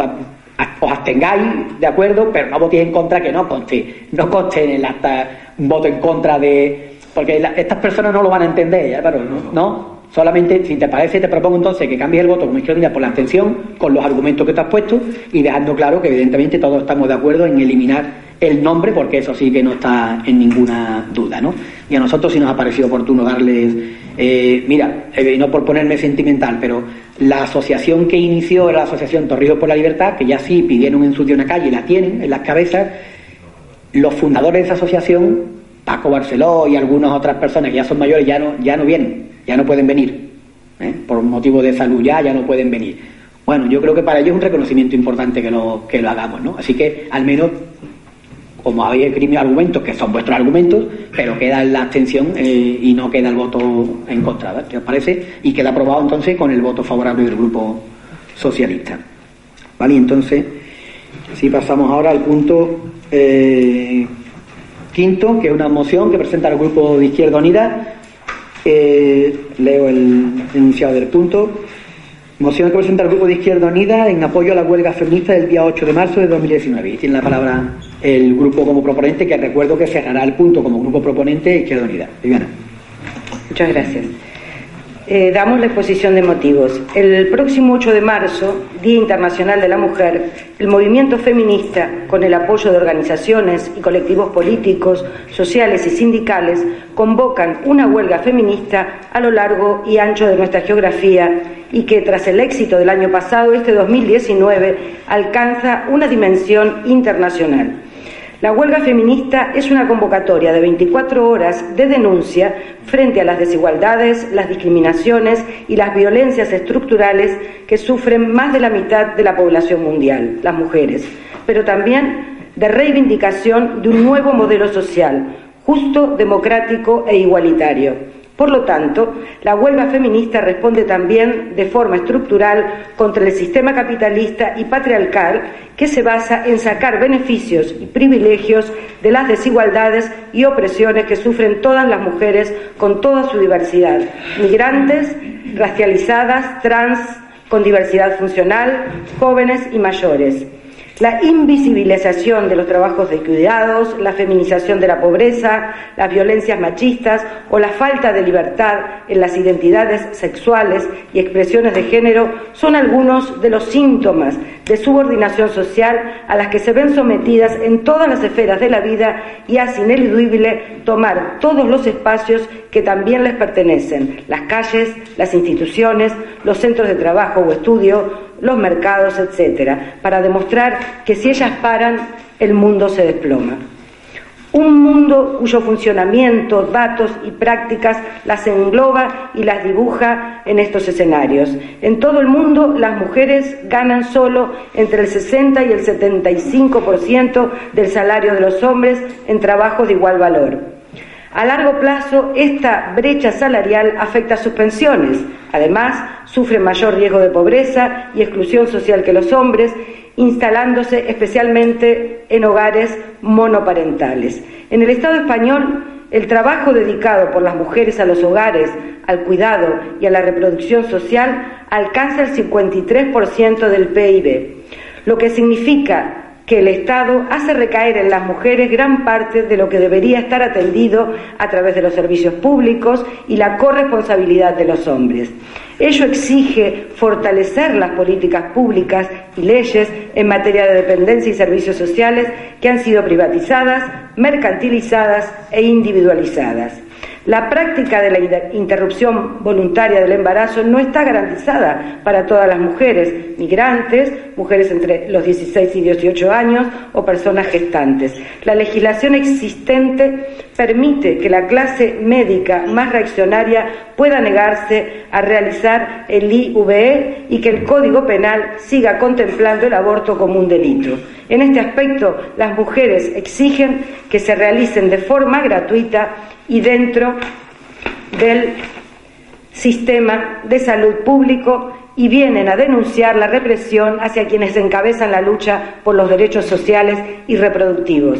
os abstengáis, ¿de acuerdo? Pero no votéis en contra, que no conste, no conste en el acta un voto en contra de... Porque estas personas no lo van a entender, Álvaro, ¿no? Solamente, si te parece, te propongo entonces que cambies el voto como izquierda por la abstención, con los argumentos que te has puesto y dejando claro que evidentemente todos estamos de acuerdo en eliminar el nombre, porque eso sí que no está en ninguna duda, ¿no? Y a nosotros sí nos ha parecido oportuno darles, eh, mira, eh, no por ponerme sentimental, pero la asociación que inició era la Asociación Torrijos por la Libertad, que ya sí pidieron en su día una calle y la tienen en las cabezas, los fundadores de esa asociación, Paco Barceló y algunas otras personas que ya son mayores, ya no, ya no vienen, ya no pueden venir, ¿eh? por motivo de salud ya, ya no pueden venir. Bueno, yo creo que para ellos es un reconocimiento importante que lo, que lo hagamos, ¿no? Así que al menos como habéis escrito argumentos que son vuestros argumentos, pero queda la abstención eh, y no queda el voto en contra, ¿qué os parece? Y queda aprobado entonces con el voto favorable del Grupo Socialista. ¿Vale? Entonces, si pasamos ahora al punto eh, quinto, que es una moción que presenta el Grupo de Izquierda Unida. Leo el enunciado del punto. Moción que presenta el Grupo de Izquierda Unida en apoyo a la huelga feminista del día 8 de marzo de 2019. Y tiene la palabra el grupo como proponente, que recuerdo que cerrará el punto como grupo proponente Izquierda Unida. Viviana. Muchas gracias. Eh, damos la exposición de motivos. El próximo 8 de marzo, Día Internacional de la Mujer, el movimiento feminista, con el apoyo de organizaciones y colectivos políticos, sociales y sindicales, convocan una huelga feminista a lo largo y ancho de nuestra geografía y que tras el éxito del año pasado, este 2019 alcanza una dimensión internacional. La huelga feminista es una convocatoria de 24 horas de denuncia frente a las desigualdades, las discriminaciones y las violencias estructurales que sufren más de la mitad de la población mundial, las mujeres, pero también de reivindicación de un nuevo modelo social, justo, democrático e igualitario por lo tanto, la huelga feminista responde también de forma estructural contra el sistema capitalista y patriarcal que se basa en sacar beneficios y privilegios de las desigualdades y opresiones que sufren todas las mujeres con toda su diversidad, migrantes, racializadas, trans, con diversidad funcional, jóvenes y mayores la invisibilización de los trabajos de cuidados, la feminización de la pobreza, las violencias machistas o la falta de libertad en las identidades sexuales y expresiones de género son algunos de los síntomas de subordinación social a las que se ven sometidas en todas las esferas de la vida y hace ineludible tomar todos los espacios que también les pertenecen, las calles, las instituciones, los centros de trabajo o estudio, los mercados, etcétera, para demostrar que si ellas paran, el mundo se desploma. Un mundo cuyo funcionamiento, datos y prácticas las engloba y las dibuja en estos escenarios. En todo el mundo las mujeres ganan solo entre el 60 y el 75% del salario de los hombres en trabajos de igual valor. A largo plazo, esta brecha salarial afecta a sus pensiones. Además, sufren mayor riesgo de pobreza y exclusión social que los hombres instalándose especialmente en hogares monoparentales. En el Estado español, el trabajo dedicado por las mujeres a los hogares, al cuidado y a la reproducción social alcanza el 53% del PIB, lo que significa que el Estado hace recaer en las mujeres gran parte de lo que debería estar atendido a través de los servicios públicos y la corresponsabilidad de los hombres. Ello exige fortalecer las políticas públicas y leyes en materia de dependencia y servicios sociales que han sido privatizadas, mercantilizadas e individualizadas. La práctica de la interrupción voluntaria del embarazo no está garantizada para todas las mujeres, migrantes, mujeres entre los 16 y 18 años o personas gestantes. La legislación existente permite que la clase médica más reaccionaria pueda negarse a realizar el IVE y que el Código Penal siga contemplando el aborto como un delito. En este aspecto, las mujeres exigen que se realicen de forma gratuita y dentro del sistema de salud público y vienen a denunciar la represión hacia quienes encabezan la lucha por los derechos sociales y reproductivos.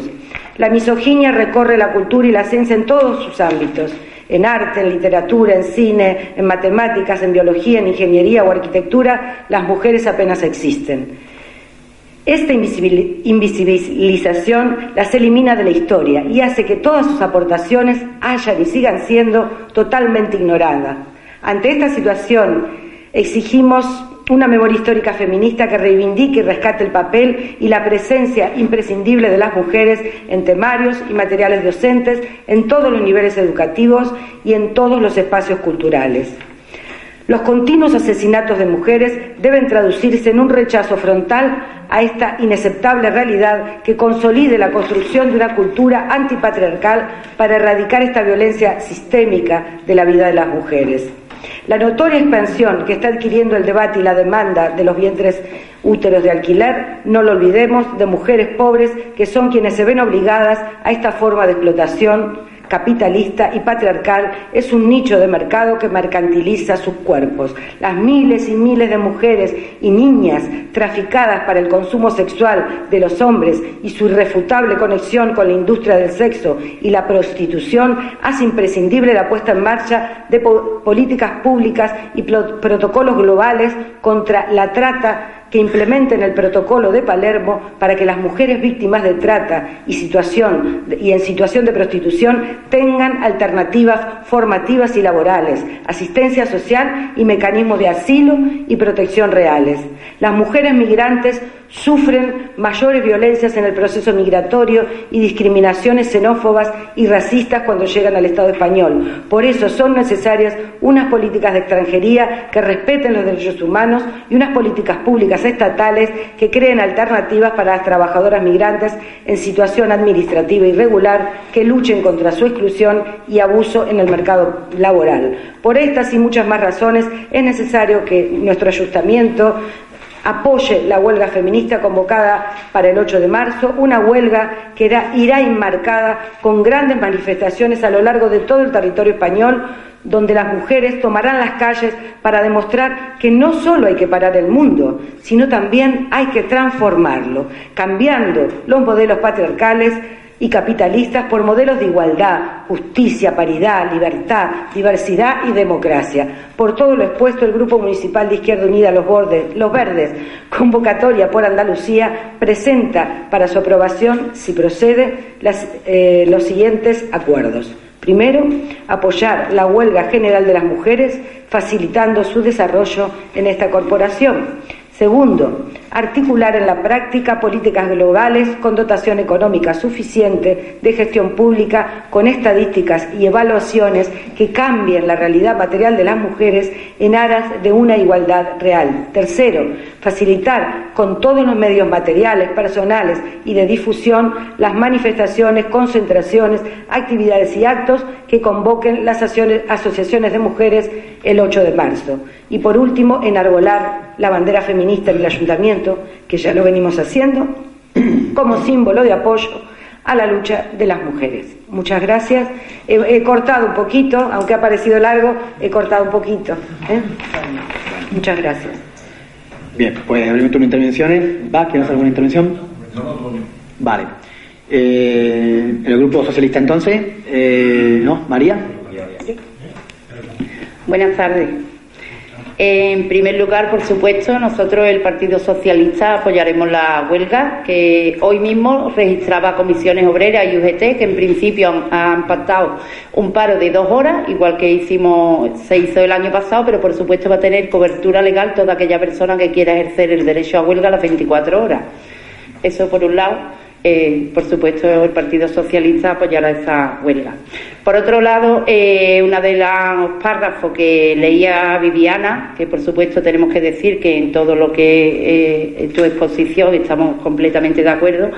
La misoginia recorre la cultura y la ciencia en todos sus ámbitos, en arte, en literatura, en cine, en matemáticas, en biología, en ingeniería o arquitectura, las mujeres apenas existen. Esta invisibilización las elimina de la historia y hace que todas sus aportaciones hayan y sigan siendo totalmente ignoradas. Ante esta situación exigimos una memoria histórica feminista que reivindique y rescate el papel y la presencia imprescindible de las mujeres en temarios y materiales docentes, en todos los niveles educativos y en todos los espacios culturales. Los continuos asesinatos de mujeres deben traducirse en un rechazo frontal a esta inaceptable realidad que consolide la construcción de una cultura antipatriarcal para erradicar esta violencia sistémica de la vida de las mujeres. La notoria expansión que está adquiriendo el debate y la demanda de los vientres úteros de alquiler, no lo olvidemos, de mujeres pobres que son quienes se ven obligadas a esta forma de explotación capitalista y patriarcal es un nicho de mercado que mercantiliza sus cuerpos. Las miles y miles de mujeres y niñas traficadas para el consumo sexual de los hombres y su irrefutable conexión con la industria del sexo y la prostitución hace imprescindible la puesta en marcha de políticas públicas y protocolos globales contra la trata que implementen el protocolo de Palermo para que las mujeres víctimas de trata y, situación, y en situación de prostitución tengan alternativas formativas y laborales, asistencia social y mecanismos de asilo y protección reales. Las mujeres migrantes sufren mayores violencias en el proceso migratorio y discriminaciones xenófobas y racistas cuando llegan al Estado español. Por eso son necesarias unas políticas de extranjería que respeten los derechos humanos y unas políticas públicas estatales que creen alternativas para las trabajadoras migrantes en situación administrativa irregular que luchen contra su exclusión y abuso en el mercado laboral. Por estas y muchas más razones es necesario que nuestro ayuntamiento apoye la huelga feminista convocada para el 8 de marzo, una huelga que irá enmarcada con grandes manifestaciones a lo largo de todo el territorio español, donde las mujeres tomarán las calles para demostrar que no solo hay que parar el mundo, sino también hay que transformarlo, cambiando los modelos patriarcales, y capitalistas por modelos de igualdad, justicia, paridad, libertad, diversidad y democracia. Por todo lo expuesto, el Grupo Municipal de Izquierda Unida Los, Bordes, Los Verdes, convocatoria por Andalucía, presenta para su aprobación, si procede, eh, los siguientes acuerdos. Primero, apoyar la huelga general de las mujeres, facilitando su desarrollo en esta corporación. Segundo, articular en la práctica políticas globales con dotación económica suficiente de gestión pública, con estadísticas y evaluaciones que cambien la realidad material de las mujeres en aras de una igualdad real. Tercero, facilitar con todos los medios materiales, personales y de difusión las manifestaciones, concentraciones, actividades y actos que convoquen las asociaciones de mujeres el 8 de marzo. Y por último, enarbolar la bandera feminista en el ayuntamiento, que ya lo venimos haciendo, como símbolo de apoyo a la lucha de las mujeres. Muchas gracias. He, cortado un poquito, aunque ha parecido largo, he cortado un poquito. ¿eh? Muchas gracias. Bien, pues abrimos turno de intervenciones. ¿Va? ¿Quieres hacer alguna intervención? Vale. Eh, el grupo socialista entonces, eh, ¿no? María. Buenas tardes. En primer lugar, por supuesto, nosotros, el Partido Socialista, apoyaremos la huelga que hoy mismo registraba comisiones obreras y UGT, que en principio han, pactado un paro de dos horas, igual que hicimos, se hizo el año pasado, pero por supuesto va a tener cobertura legal toda aquella persona que quiera ejercer el derecho a huelga a las 24 horas. Eso por un lado. Eh, por supuesto, el Partido Socialista apoyará esa huelga. Por otro lado, eh, una de los párrafos que leía Viviana, que por supuesto tenemos que decir que en todo lo que eh, tu exposición estamos completamente de acuerdo,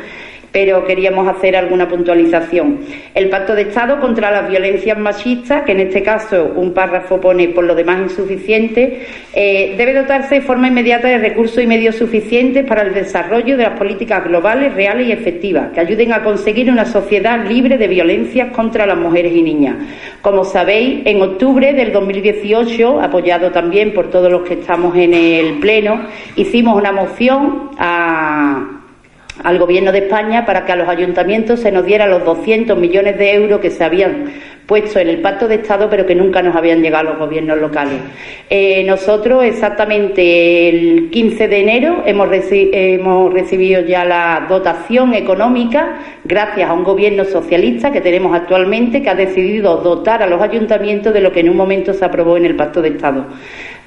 pero queríamos hacer alguna puntualización. El Pacto de Estado contra las violencias machistas, que en este caso un párrafo pone por lo demás insuficiente, eh, debe dotarse de forma inmediata de recursos y medios suficientes para el desarrollo de las políticas globales, reales y efectivas, que ayuden a conseguir una sociedad libre de violencias contra las mujeres y niñas. Como sabéis, en octubre del 2018, apoyado también por todos los que estamos en el Pleno, hicimos una moción a al Gobierno de España para que a los ayuntamientos se nos diera los 200 millones de euros que se habían puesto en el Pacto de Estado, pero que nunca nos habían llegado los gobiernos locales. Eh, nosotros, exactamente el 15 de enero, hemos recibido ya la dotación económica gracias a un gobierno socialista que tenemos actualmente que ha decidido dotar a los ayuntamientos de lo que en un momento se aprobó en el Pacto de Estado.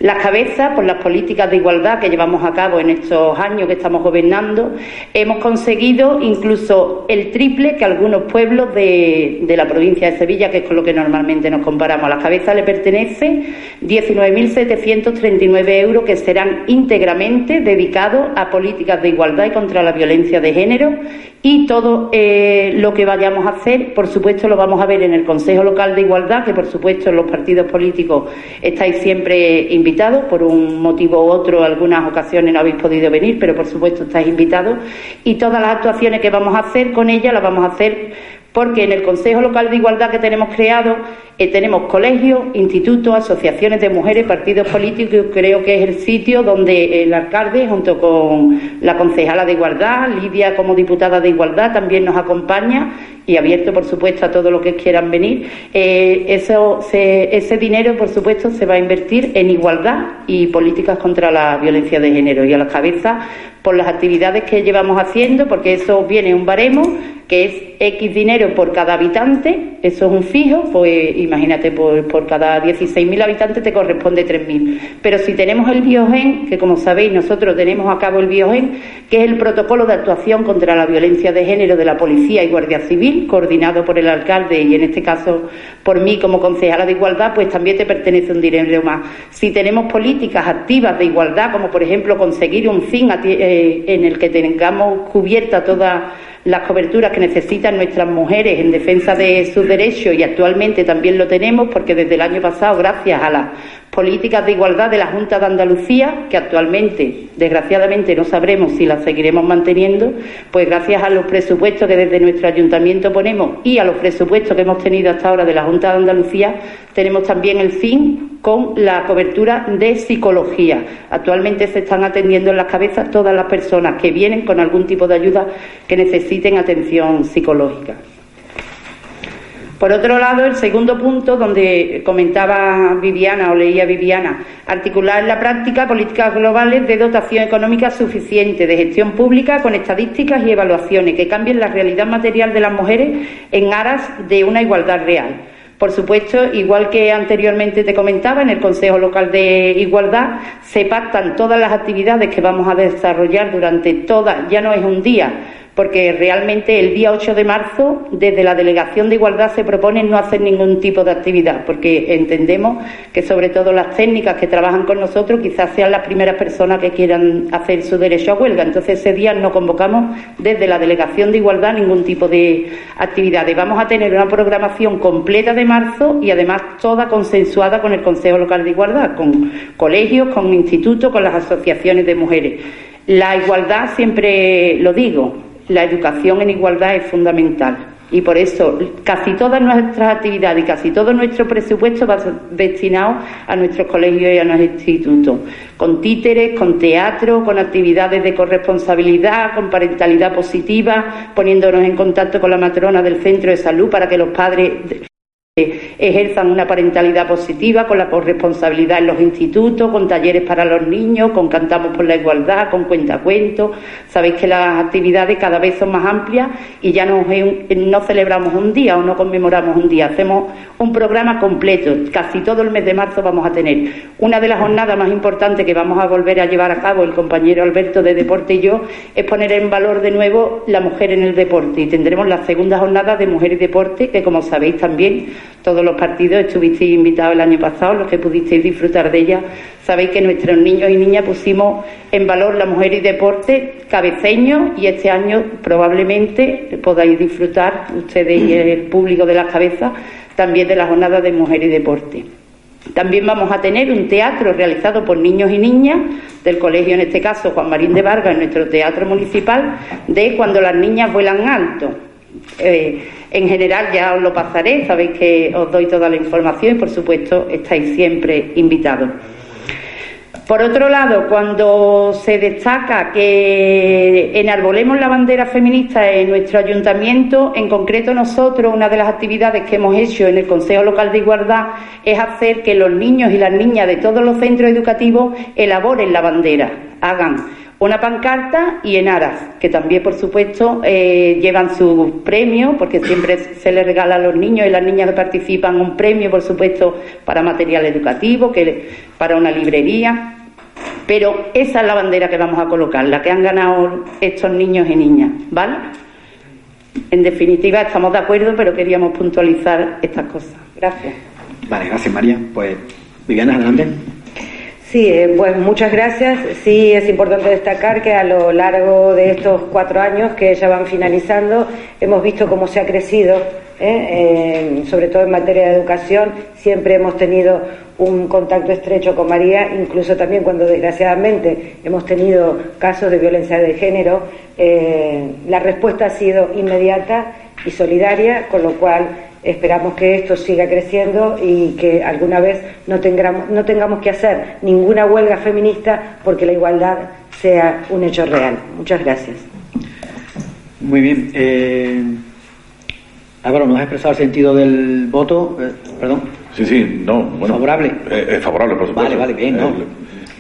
Las cabezas, por las políticas de igualdad que llevamos a cabo en estos años que estamos gobernando, hemos conseguido incluso el triple que algunos pueblos de, la provincia de Sevilla, que es con lo que normalmente nos comparamos. A las cabezas le pertenece 19.739 euros que serán íntegramente dedicados a políticas de igualdad y contra la violencia de género y todo eh, lo que vayamos a hacer, por supuesto, lo vamos a ver en el Consejo Local de Igualdad, que por supuesto los partidos políticos estáis siempre invitados, por un motivo u otro, algunas ocasiones no habéis podido venir, pero por supuesto estáis invitados. Y todas las actuaciones que vamos a hacer con ella las vamos a hacer porque en el Consejo Local de Igualdad que tenemos creado eh, tenemos colegios, institutos, asociaciones de mujeres, partidos políticos, creo que es el sitio donde el alcalde, junto con la concejala de Igualdad, Lidia como diputada de Igualdad, también nos acompaña y abierto, por supuesto, a todos los que quieran venir. Eh, eso, ese dinero, por supuesto, se va a invertir en igualdad y políticas contra la violencia de género y a la cabeza por las actividades que llevamos haciendo, porque eso viene un baremo que es X dinero por cada habitante, eso es un fijo, pues imagínate, por, por cada 16.000 habitantes te corresponde 3.000. Pero si tenemos el biogen, que como sabéis nosotros tenemos a cabo el biogen, que es el protocolo de actuación contra la violencia de género de la Policía y Guardia Civil, coordinado por el alcalde y en este caso por mí como concejala de igualdad, pues también te pertenece un dinero más. Si tenemos políticas activas de igualdad, como por ejemplo conseguir un fin eh, en el que tengamos cubierta toda las coberturas que necesitan nuestras mujeres en defensa de sus derechos y actualmente también lo tenemos porque desde el año pasado, gracias a las políticas de igualdad de la Junta de Andalucía, que actualmente, desgraciadamente, no sabremos si las seguiremos manteniendo, pues gracias a los presupuestos que desde nuestro ayuntamiento ponemos y a los presupuestos que hemos tenido hasta ahora de la Junta de Andalucía, tenemos también el fin con la cobertura de psicología. Actualmente se están atendiendo en las cabezas todas las personas que vienen con algún tipo de ayuda que necesiten atención psicológica. Por otro lado, el segundo punto, donde comentaba Viviana o leía Viviana, articular en la práctica políticas globales de dotación económica suficiente, de gestión pública con estadísticas y evaluaciones que cambien la realidad material de las mujeres en aras de una igualdad real. Por supuesto, igual que anteriormente te comentaba, en el Consejo Local de Igualdad se pactan todas las actividades que vamos a desarrollar durante toda, ya no es un día, porque realmente el día 8 de marzo, desde la Delegación de Igualdad, se propone no hacer ningún tipo de actividad, porque entendemos que sobre todo las técnicas que trabajan con nosotros quizás sean las primeras personas que quieran hacer su derecho a huelga. Entonces ese día no convocamos desde la Delegación de Igualdad ningún tipo de actividades. Vamos a tener una programación completa de marzo y además toda consensuada con el Consejo Local de Igualdad, con colegios, con institutos, con las asociaciones de mujeres. La igualdad, siempre lo digo, la educación en igualdad es fundamental. Y por eso casi todas nuestras actividades y casi todo nuestro presupuesto va destinado a nuestros colegios y a nuestros institutos, con títeres, con teatro, con actividades de corresponsabilidad, con parentalidad positiva, poniéndonos en contacto con la matrona del centro de salud para que los padres ejerzan una parentalidad positiva con la corresponsabilidad en los institutos, con talleres para los niños, con Cantamos por la Igualdad, con Cuentacuentos. Sabéis que las actividades cada vez son más amplias y ya no, celebramos un día o no conmemoramos un día, hacemos un programa completo. Casi todo el mes de marzo vamos a tener. Una de las jornadas más importantes que vamos a volver a llevar a cabo el compañero Alberto de Deporte y yo es poner en valor de nuevo la mujer en el deporte y tendremos la segunda jornada de Mujer y Deporte que como sabéis también todos los partidos estuvisteis invitados el año pasado, los que pudisteis disfrutar de ella. Sabéis que nuestros niños y niñas pusimos en valor la mujer y deporte cabeceño y este año probablemente podáis disfrutar ustedes y el público de las cabezas también de la jornada de mujer y deporte. También vamos a tener un teatro realizado por niños y niñas del colegio, en este caso Juan Marín de Vargas, en nuestro teatro municipal, de cuando las niñas vuelan alto. Eh, en general ya os lo pasaré, sabéis que os doy toda la información y por supuesto estáis siempre invitados. Por otro lado, cuando se destaca que enarbolemos la bandera feminista en nuestro ayuntamiento, en concreto nosotros, una de las actividades que hemos hecho en el Consejo Local de Igualdad es hacer que los niños y las niñas de todos los centros educativos elaboren la bandera, hagan una pancarta y en aras, que también, por supuesto, eh, llevan su premio, porque siempre se les regala a los niños y las niñas que participan un premio, por supuesto, para material educativo, que para una librería. Pero esa es la bandera que vamos a colocar, la que han ganado estos niños y niñas, ¿vale? En definitiva, estamos de acuerdo, pero queríamos puntualizar estas cosas. Gracias. Vale, gracias María. Pues, Viviana, adelante. Sí, eh, pues muchas gracias. Sí, es importante destacar que a lo largo de estos cuatro años que ya van finalizando, hemos visto cómo se ha crecido, ¿eh? sobre todo en materia de educación. Siempre hemos tenido un contacto estrecho con María, incluso también cuando desgraciadamente hemos tenido casos de violencia de género. Eh, la respuesta ha sido inmediata y solidaria, con lo cual Esperamos que esto siga creciendo y que alguna vez no tengamos, no tengamos que hacer ninguna huelga feminista porque la igualdad sea un hecho real. Muchas gracias. Muy bien. Eh, Álvaro, ¿nos has expresado el sentido del voto? Eh, perdón. Sí, sí, no. Bueno, ¿Favorable? Eh, favorable, por supuesto. Vale, vale, bien, no.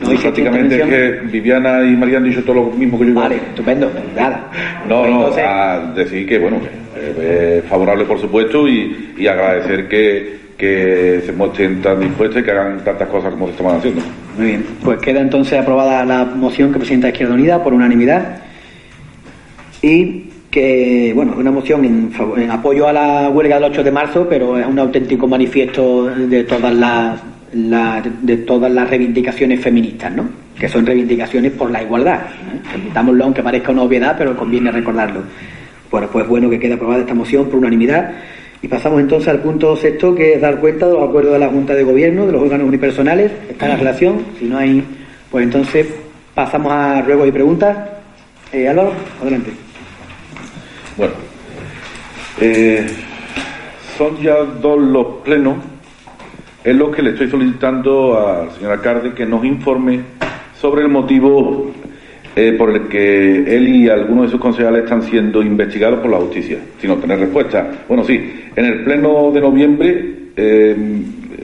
Eh, no, prácticamente es que Viviana y María han dicho todo lo mismo que yo. Vale, estupendo, nada. No, no, a decir que, bueno, es favorable por supuesto y, y agradecer que, que se muestren tan dispuestos y que hagan tantas cosas como se están haciendo. Muy bien, pues queda entonces aprobada la moción que presenta Izquierda Unida por unanimidad y que, bueno, una moción en, en apoyo a la huelga del 8 de marzo, pero es un auténtico manifiesto de todas las de todas las reivindicaciones feministas, ¿no? que son reivindicaciones por la igualdad. ¿eh? aunque parezca una obviedad, pero conviene recordarlo. Bueno, pues bueno que quede aprobada esta moción por unanimidad. Y pasamos entonces al punto sexto, que es dar cuenta de los acuerdos de la Junta de Gobierno, de los órganos unipersonales. Está en la relación. Si no hay, pues entonces pasamos a ruegos y preguntas. Eh, Álvaro, adelante. Bueno, eh, son ya dos los plenos es lo que le estoy solicitando al señor alcalde que nos informe sobre el motivo eh, por el que él y algunos de sus concejales están siendo investigados por la justicia, sin obtener respuesta. Bueno, sí, en el pleno de noviembre eh,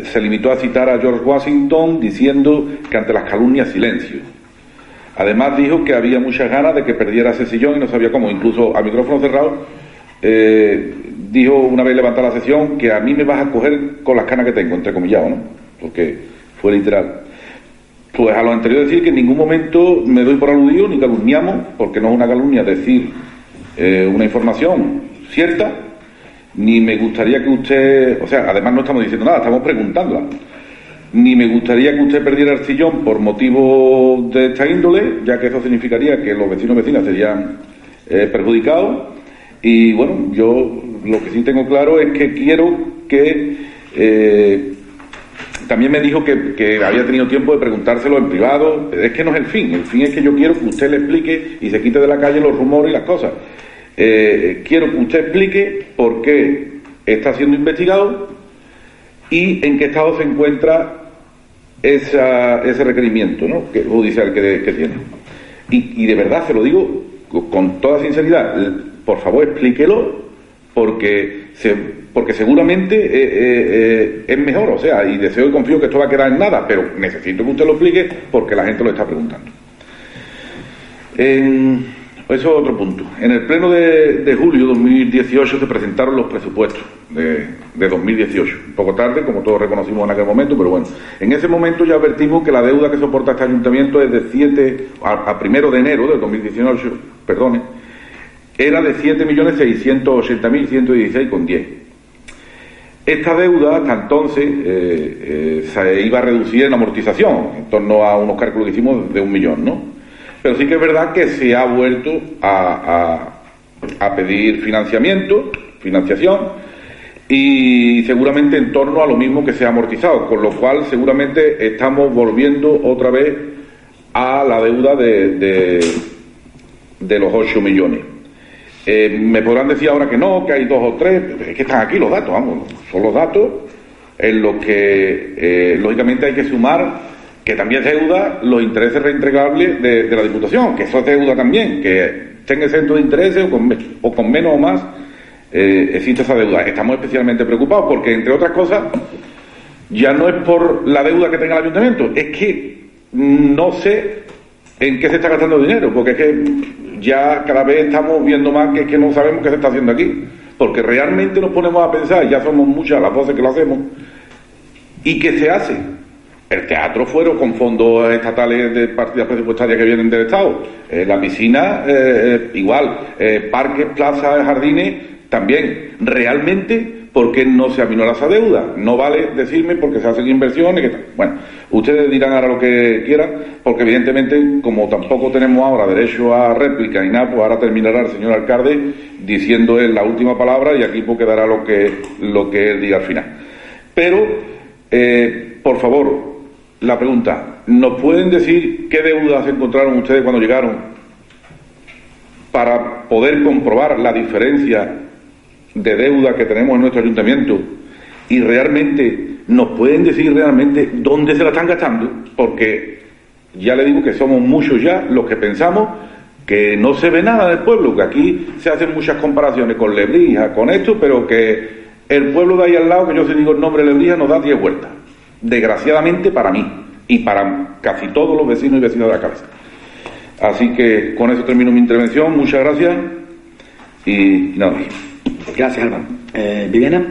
se limitó a citar a George Washington diciendo que ante las calumnias silencio. Además dijo que había muchas ganas de que perdiera ese sillón y no sabía cómo, incluso a micrófono cerrado, eh, dijo una vez levantada la sesión que a mí me vas a coger con las canas que tengo, entre comillas, ¿no? Porque fue literal. Pues a lo anterior decir que en ningún momento me doy por aludido ni calumniamos, porque no es una calumnia decir eh, una información cierta, ni me gustaría que usted, o sea, además no estamos diciendo nada, estamos preguntándola, ni me gustaría que usted perdiera el sillón por motivo de esta índole, ya que eso significaría que los vecinos y vecinas serían eh, perjudicados. Y bueno, yo lo que sí tengo claro es que quiero que eh, también me dijo que, había tenido tiempo de preguntárselo en privado. Es que no es el fin. El fin es que yo quiero que usted le explique y se quite de la calle los rumores y las cosas. Eh, quiero que usted explique por qué está siendo investigado y en qué estado se encuentra ese requerimiento ¿no? judicial que, tiene. Y, de verdad se lo digo con toda sinceridad, por favor explíquelo porque se, porque seguramente eh, eh, eh, es mejor, o sea, y deseo y confío que esto va a quedar en nada, pero necesito que usted lo explique porque la gente lo está preguntando. eso es otro punto. En el pleno de, de julio de 2018 se presentaron los presupuestos de, de, 2018. Un poco tarde, como todos reconocimos en aquel momento, pero bueno. En ese momento ya advertimos que la deuda que soporta este ayuntamiento es de 7 a, a primero de enero de 2018, perdone, era de 7.680.116,10. Esta deuda hasta entonces eh, eh, se iba a reducir en amortización, en torno a unos cálculos que hicimos de un millón, ¿no? Pero sí que es verdad que se ha vuelto a, pedir financiamiento, financiación, y seguramente en torno a lo mismo que se ha amortizado, con lo cual seguramente estamos volviendo otra vez a la deuda de, de, de los 8 millones. Eh, me podrán decir ahora que no, que hay dos o tres, es que están aquí los datos, vamos, son los datos en los que eh, lógicamente hay que sumar que también es deuda los intereses reintegrables de, la Diputación, que eso es deuda también, que tenga exento de intereses o con, o con menos o más eh, existe esa deuda. Estamos especialmente preocupados porque, entre otras cosas, ya no es por la deuda que tenga el ayuntamiento, es que no sé en qué se está gastando dinero, porque es que ya cada vez estamos viendo más que, que no sabemos qué se está haciendo aquí. Porque realmente nos ponemos a pensar, ya somos muchas las voces que lo hacemos, ¿y qué se hace? El teatro fueron con fondos estatales de partidas presupuestarias que vienen del Estado. Eh, la piscina, eh, eh, igual. parques, plazas, jardines, también. Realmente ¿por qué no se aminora esa deuda? No vale decirme porque se hacen inversiones. Que bueno, ustedes dirán ahora lo que quieran, porque evidentemente, como tampoco tenemos ahora derecho a réplica y nada, pues ahora terminará el señor alcalde diciendo él la última palabra y aquí pues quedará lo que, lo que él diga al final. Pero, eh, por favor, la pregunta, ¿nos pueden decir qué deudas encontraron ustedes cuando llegaron para poder comprobar la diferencia de deuda que tenemos en nuestro ayuntamiento y realmente nos pueden decir realmente dónde se la están gastando, porque ya le digo que somos muchos ya los que pensamos que no se ve nada del pueblo, que aquí se hacen muchas comparaciones con Lebrija, con esto, pero que el pueblo de ahí al lado, que yo se digo el nombre Lebrija, nos da 10 vueltas. Desgraciadamente para mí y para casi todos los vecinos y vecinas de la cabeza. Así que con eso termino mi intervención. Muchas gracias y nada más. Gracias, Alba. Eh, Viviana.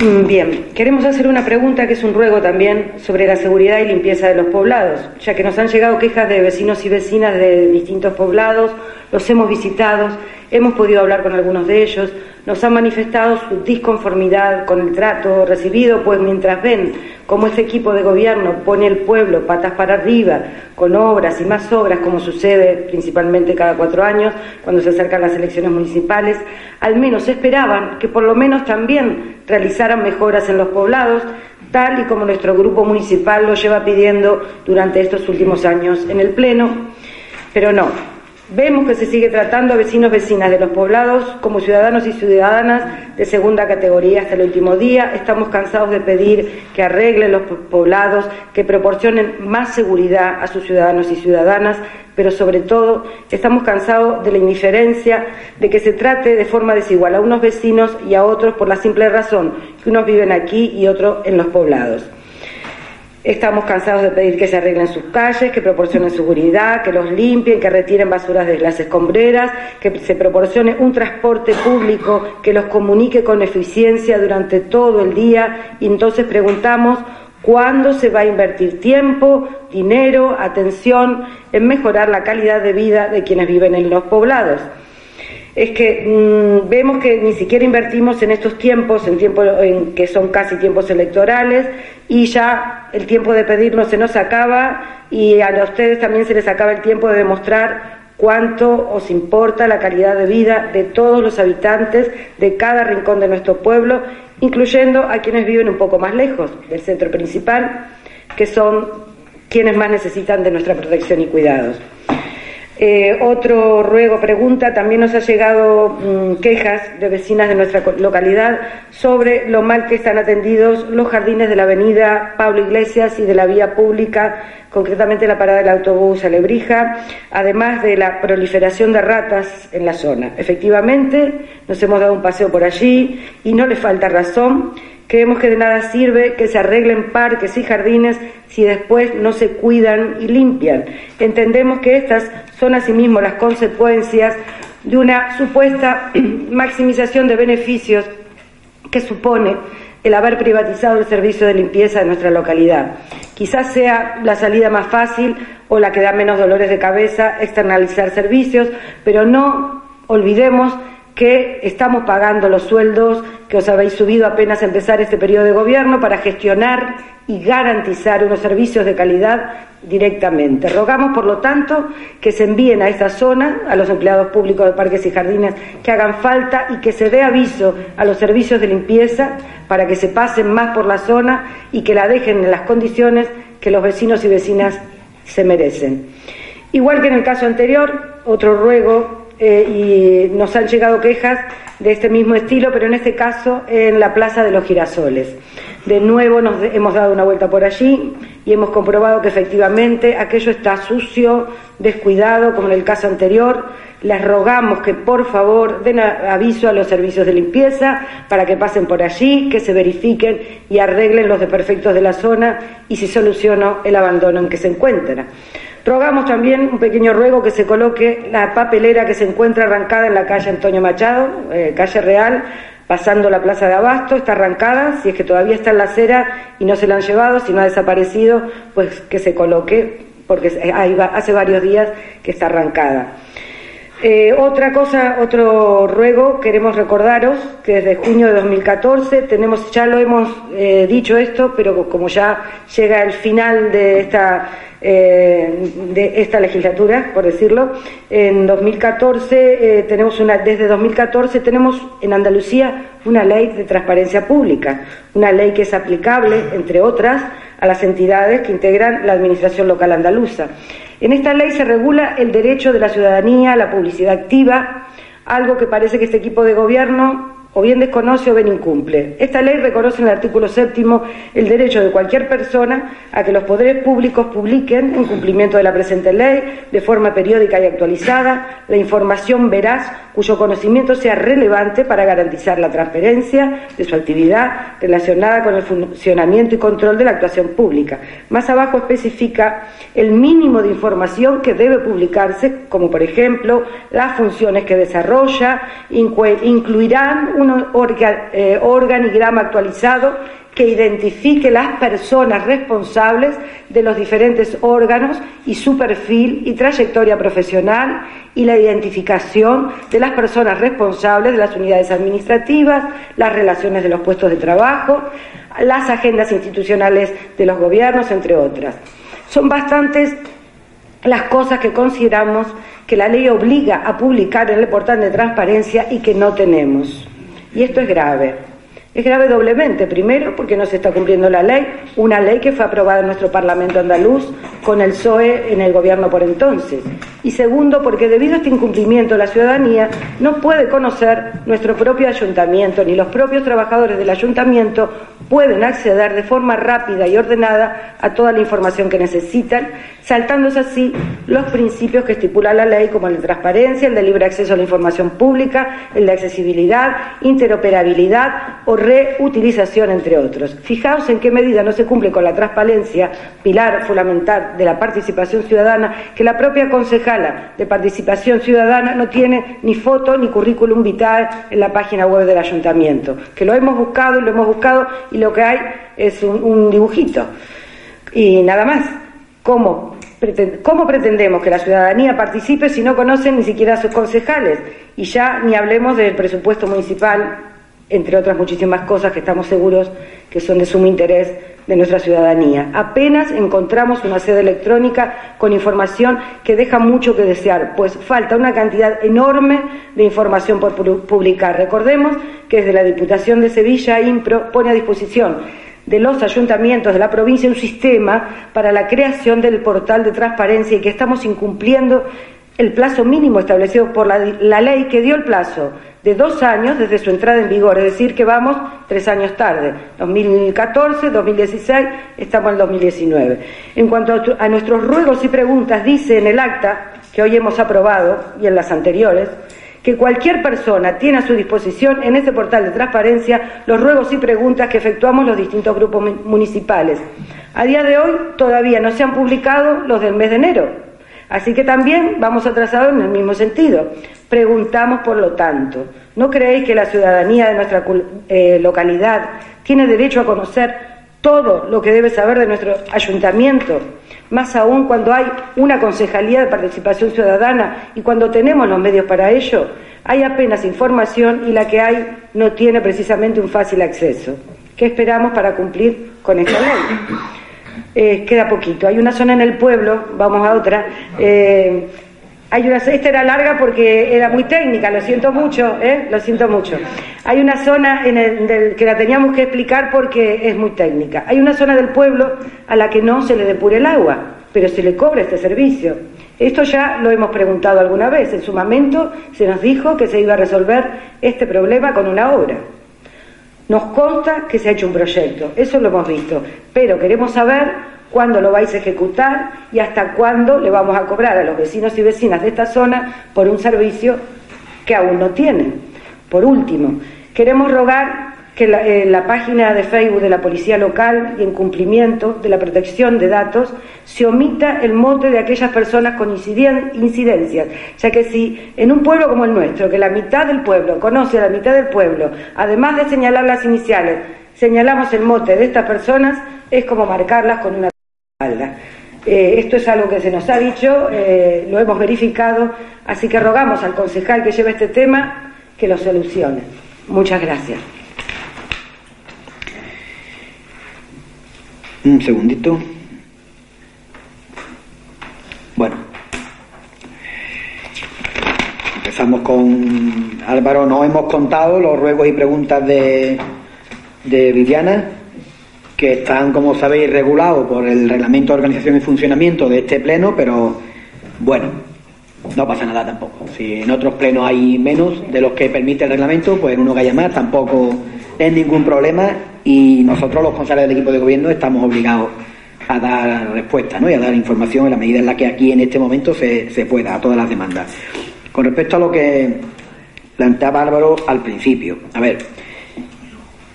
Mm, bien, queremos hacer una pregunta que es un ruego también sobre la seguridad y limpieza de los poblados, ya que nos han llegado quejas de vecinos y vecinas de distintos poblados, los hemos visitado, hemos podido hablar con algunos de ellos, nos han manifestado su disconformidad con el trato recibido, pues mientras ven cómo este equipo de gobierno pone el pueblo patas para arriba, con obras y más obras, como sucede principalmente cada cuatro años, cuando se acercan las elecciones municipales, al menos esperaban que por lo menos también realizaran mejoras en los poblados, tal y como nuestro grupo municipal lo lleva pidiendo durante estos últimos años en el Pleno, pero no, Vemos que se sigue tratando a vecinos vecinas de los poblados como ciudadanos y ciudadanas de segunda categoría hasta el último día. Estamos cansados de pedir que arreglen los poblados, que proporcionen más seguridad a sus ciudadanos y ciudadanas, pero sobre todo estamos cansados de la indiferencia, de que se trate de forma desigual a unos vecinos y a otros por la simple razón que unos viven aquí y otros en los poblados. Estamos cansados de pedir que se arreglen sus calles, que proporcionen seguridad, que los limpien, que retiren basuras de las escombreras, que se proporcione un transporte público que los comunique con eficiencia durante todo el día. Y entonces preguntamos cuándo se va a invertir tiempo, dinero, atención en mejorar la calidad de vida de quienes viven en los poblados es que mm, vemos que ni siquiera invertimos en estos tiempos, en tiempos en que son casi tiempos electorales, y ya el tiempo de pedirnos se nos acaba y a ustedes también se les acaba el tiempo de demostrar cuánto os importa la calidad de vida de todos los habitantes de cada rincón de nuestro pueblo, incluyendo a quienes viven un poco más lejos del centro principal, que son quienes más necesitan de nuestra protección y cuidados. Eh, otro ruego, pregunta, también nos ha llegado mm, quejas de vecinas de nuestra localidad sobre lo mal que están atendidos los jardines de la avenida Pablo Iglesias y de la vía pública, concretamente la parada del autobús Alebrija, además de la proliferación de ratas en la zona. Efectivamente, nos hemos dado un paseo por allí y no le falta razón Creemos que de nada sirve que se arreglen parques y jardines si después no se cuidan y limpian. Entendemos que estas son asimismo las consecuencias de una supuesta maximización de beneficios que supone el haber privatizado el servicio de limpieza de nuestra localidad. Quizás sea la salida más fácil o la que da menos dolores de cabeza externalizar servicios, pero no olvidemos que estamos pagando los sueldos que os habéis subido apenas a empezar este periodo de gobierno para gestionar y garantizar unos servicios de calidad directamente. Rogamos, por lo tanto, que se envíen a esta zona, a los empleados públicos de parques y jardines que hagan falta y que se dé aviso a los servicios de limpieza para que se pasen más por la zona y que la dejen en las condiciones que los vecinos y vecinas se merecen. Igual que en el caso anterior, otro ruego eh, y nos han llegado quejas de este mismo estilo, pero en este caso en la Plaza de los Girasoles. De nuevo nos hemos dado una vuelta por allí y hemos comprobado que efectivamente aquello está sucio, descuidado, como en el caso anterior. Les rogamos que por favor den aviso a los servicios de limpieza para que pasen por allí, que se verifiquen y arreglen los desperfectos de la zona y si solucionó el abandono en que se encuentra. Rogamos también un pequeño ruego que se coloque la papelera que se encuentra arrancada en la calle Antonio Machado, eh, calle Real, pasando la plaza de Abasto, está arrancada, si es que todavía está en la acera y no se la han llevado, si no ha desaparecido, pues que se coloque, porque hace varios días que está arrancada. Eh, otra cosa, otro ruego, queremos recordaros que desde junio de 2014 tenemos, ya lo hemos eh, dicho esto, pero como ya llega el final de esta eh, de esta legislatura, por decirlo. En 2014 eh, tenemos una, desde 2014 tenemos en Andalucía una ley de transparencia pública, una ley que es aplicable, entre otras, a las entidades que integran la administración local andaluza. En esta ley se regula el derecho de la ciudadanía a la publicidad activa, algo que parece que este equipo de gobierno o bien desconoce o bien incumple. Esta ley reconoce en el artículo séptimo el derecho de cualquier persona a que los poderes públicos publiquen, en cumplimiento de la presente ley, de forma periódica y actualizada, la información veraz cuyo conocimiento sea relevante para garantizar la transparencia de su actividad relacionada con el funcionamiento y control de la actuación pública. Más abajo especifica el mínimo de información que debe publicarse, como por ejemplo las funciones que desarrolla, incluirán un eh, organigrama actualizado que identifique las personas responsables de los diferentes órganos y su perfil y trayectoria profesional y la identificación de las personas responsables de las unidades administrativas, las relaciones de los puestos de trabajo, las agendas institucionales de los gobiernos, entre otras. Son bastantes las cosas que consideramos que la ley obliga a publicar en el portal de transparencia y que no tenemos. Y esto es grave. Es grave doblemente. Primero, porque no se está cumpliendo la ley, una ley que fue aprobada en nuestro Parlamento andaluz con el PSOE en el gobierno por entonces. Y segundo, porque debido a este incumplimiento la ciudadanía no puede conocer nuestro propio ayuntamiento, ni los propios trabajadores del ayuntamiento pueden acceder de forma rápida y ordenada a toda la información que necesitan, saltándose así los principios que estipula la ley como el de transparencia, el de libre acceso a la información pública, el de accesibilidad, interoperabilidad o reutilización, entre otros. Fijaos en qué medida no se cumple con la transparencia, pilar fundamental de la participación ciudadana, que la propia concejala de participación ciudadana no tiene ni foto ni currículum vitae en la página web del ayuntamiento, que lo hemos buscado y lo hemos buscado y lo que hay es un, dibujito. Y nada más. ¿Cómo? ¿Cómo pretendemos que la ciudadanía participe si no conocen ni siquiera a sus concejales? Y ya ni hablemos del presupuesto municipal, entre otras muchísimas cosas que estamos seguros que son de sumo interés de nuestra ciudadanía. Apenas encontramos una sede electrónica con información que deja mucho que desear, pues falta una cantidad enorme de información por publicar. Recordemos que desde la Diputación de Sevilla, IMPRO, pone a disposición de los ayuntamientos de la provincia un sistema para la creación del portal de transparencia y que estamos incumpliendo el plazo mínimo establecido por la, ley que dio el plazo de dos años desde su entrada en vigor, es decir, que vamos tres años tarde, 2014, 2016, estamos en 2019. En cuanto a nuestros ruegos y preguntas, dice en el acta que hoy hemos aprobado y en las anteriores, que cualquier persona tiene a su disposición en este portal de transparencia los ruegos y preguntas que efectuamos los distintos grupos municipales. A día de hoy todavía no se han publicado los del mes de enero, así que también vamos atrasados en el mismo sentido. Preguntamos, por lo tanto, ¿no creéis que la ciudadanía de nuestra eh, localidad tiene derecho a conocer todo lo que debe saber de nuestro ayuntamiento? más aún cuando hay una concejalía de participación ciudadana y cuando tenemos los medios para ello, hay apenas información y la que hay no tiene precisamente un fácil acceso. ¿Qué esperamos para cumplir con esta ley? Eh, queda poquito. Hay una zona en el pueblo, vamos a otra. Eh, hay una, esta era larga porque era muy técnica, lo siento mucho, ¿eh? lo siento mucho. Hay una zona en el, que la teníamos que explicar porque es muy técnica. Hay una zona del pueblo a la que no se le depure el agua, pero se le cobra este servicio. Esto ya lo hemos preguntado alguna vez. En su momento se nos dijo que se iba a resolver este problema con una obra. Nos consta que se ha hecho un proyecto, eso lo hemos visto, pero queremos saber cuándo lo vais a ejecutar y hasta cuándo le vamos a cobrar a los vecinos y vecinas de esta zona por un servicio que aún no tienen. Por último, queremos rogar que eh, la, página de Facebook de la Policía Local y en cumplimiento de la protección de datos se omita el mote de aquellas personas con incidencias, ya que si en un pueblo como el nuestro, que la mitad del pueblo conoce a la mitad del pueblo, además de señalar las iniciales, señalamos el mote de estas personas, es como marcarlas con una eh, esto es algo que se nos ha dicho, eh, lo hemos verificado, así que rogamos al concejal que lleve este tema que lo solucione. Muchas gracias. Un segundito. Bueno, empezamos con Álvaro. No hemos contado los ruegos y preguntas de, de Viviana que están, como sabéis, regulados por el reglamento de organización y funcionamiento de este pleno, pero bueno, no pasa nada tampoco. Si en otros plenos hay menos de los que permite el reglamento, pues en uno que haya más tampoco es ningún problema y nosotros los responsables del equipo de gobierno estamos obligados a dar respuesta ¿no? y a dar información en la medida en la que aquí en este momento se, se pueda a todas las demandas. Con respecto a lo que planteaba Álvaro al principio, a ver,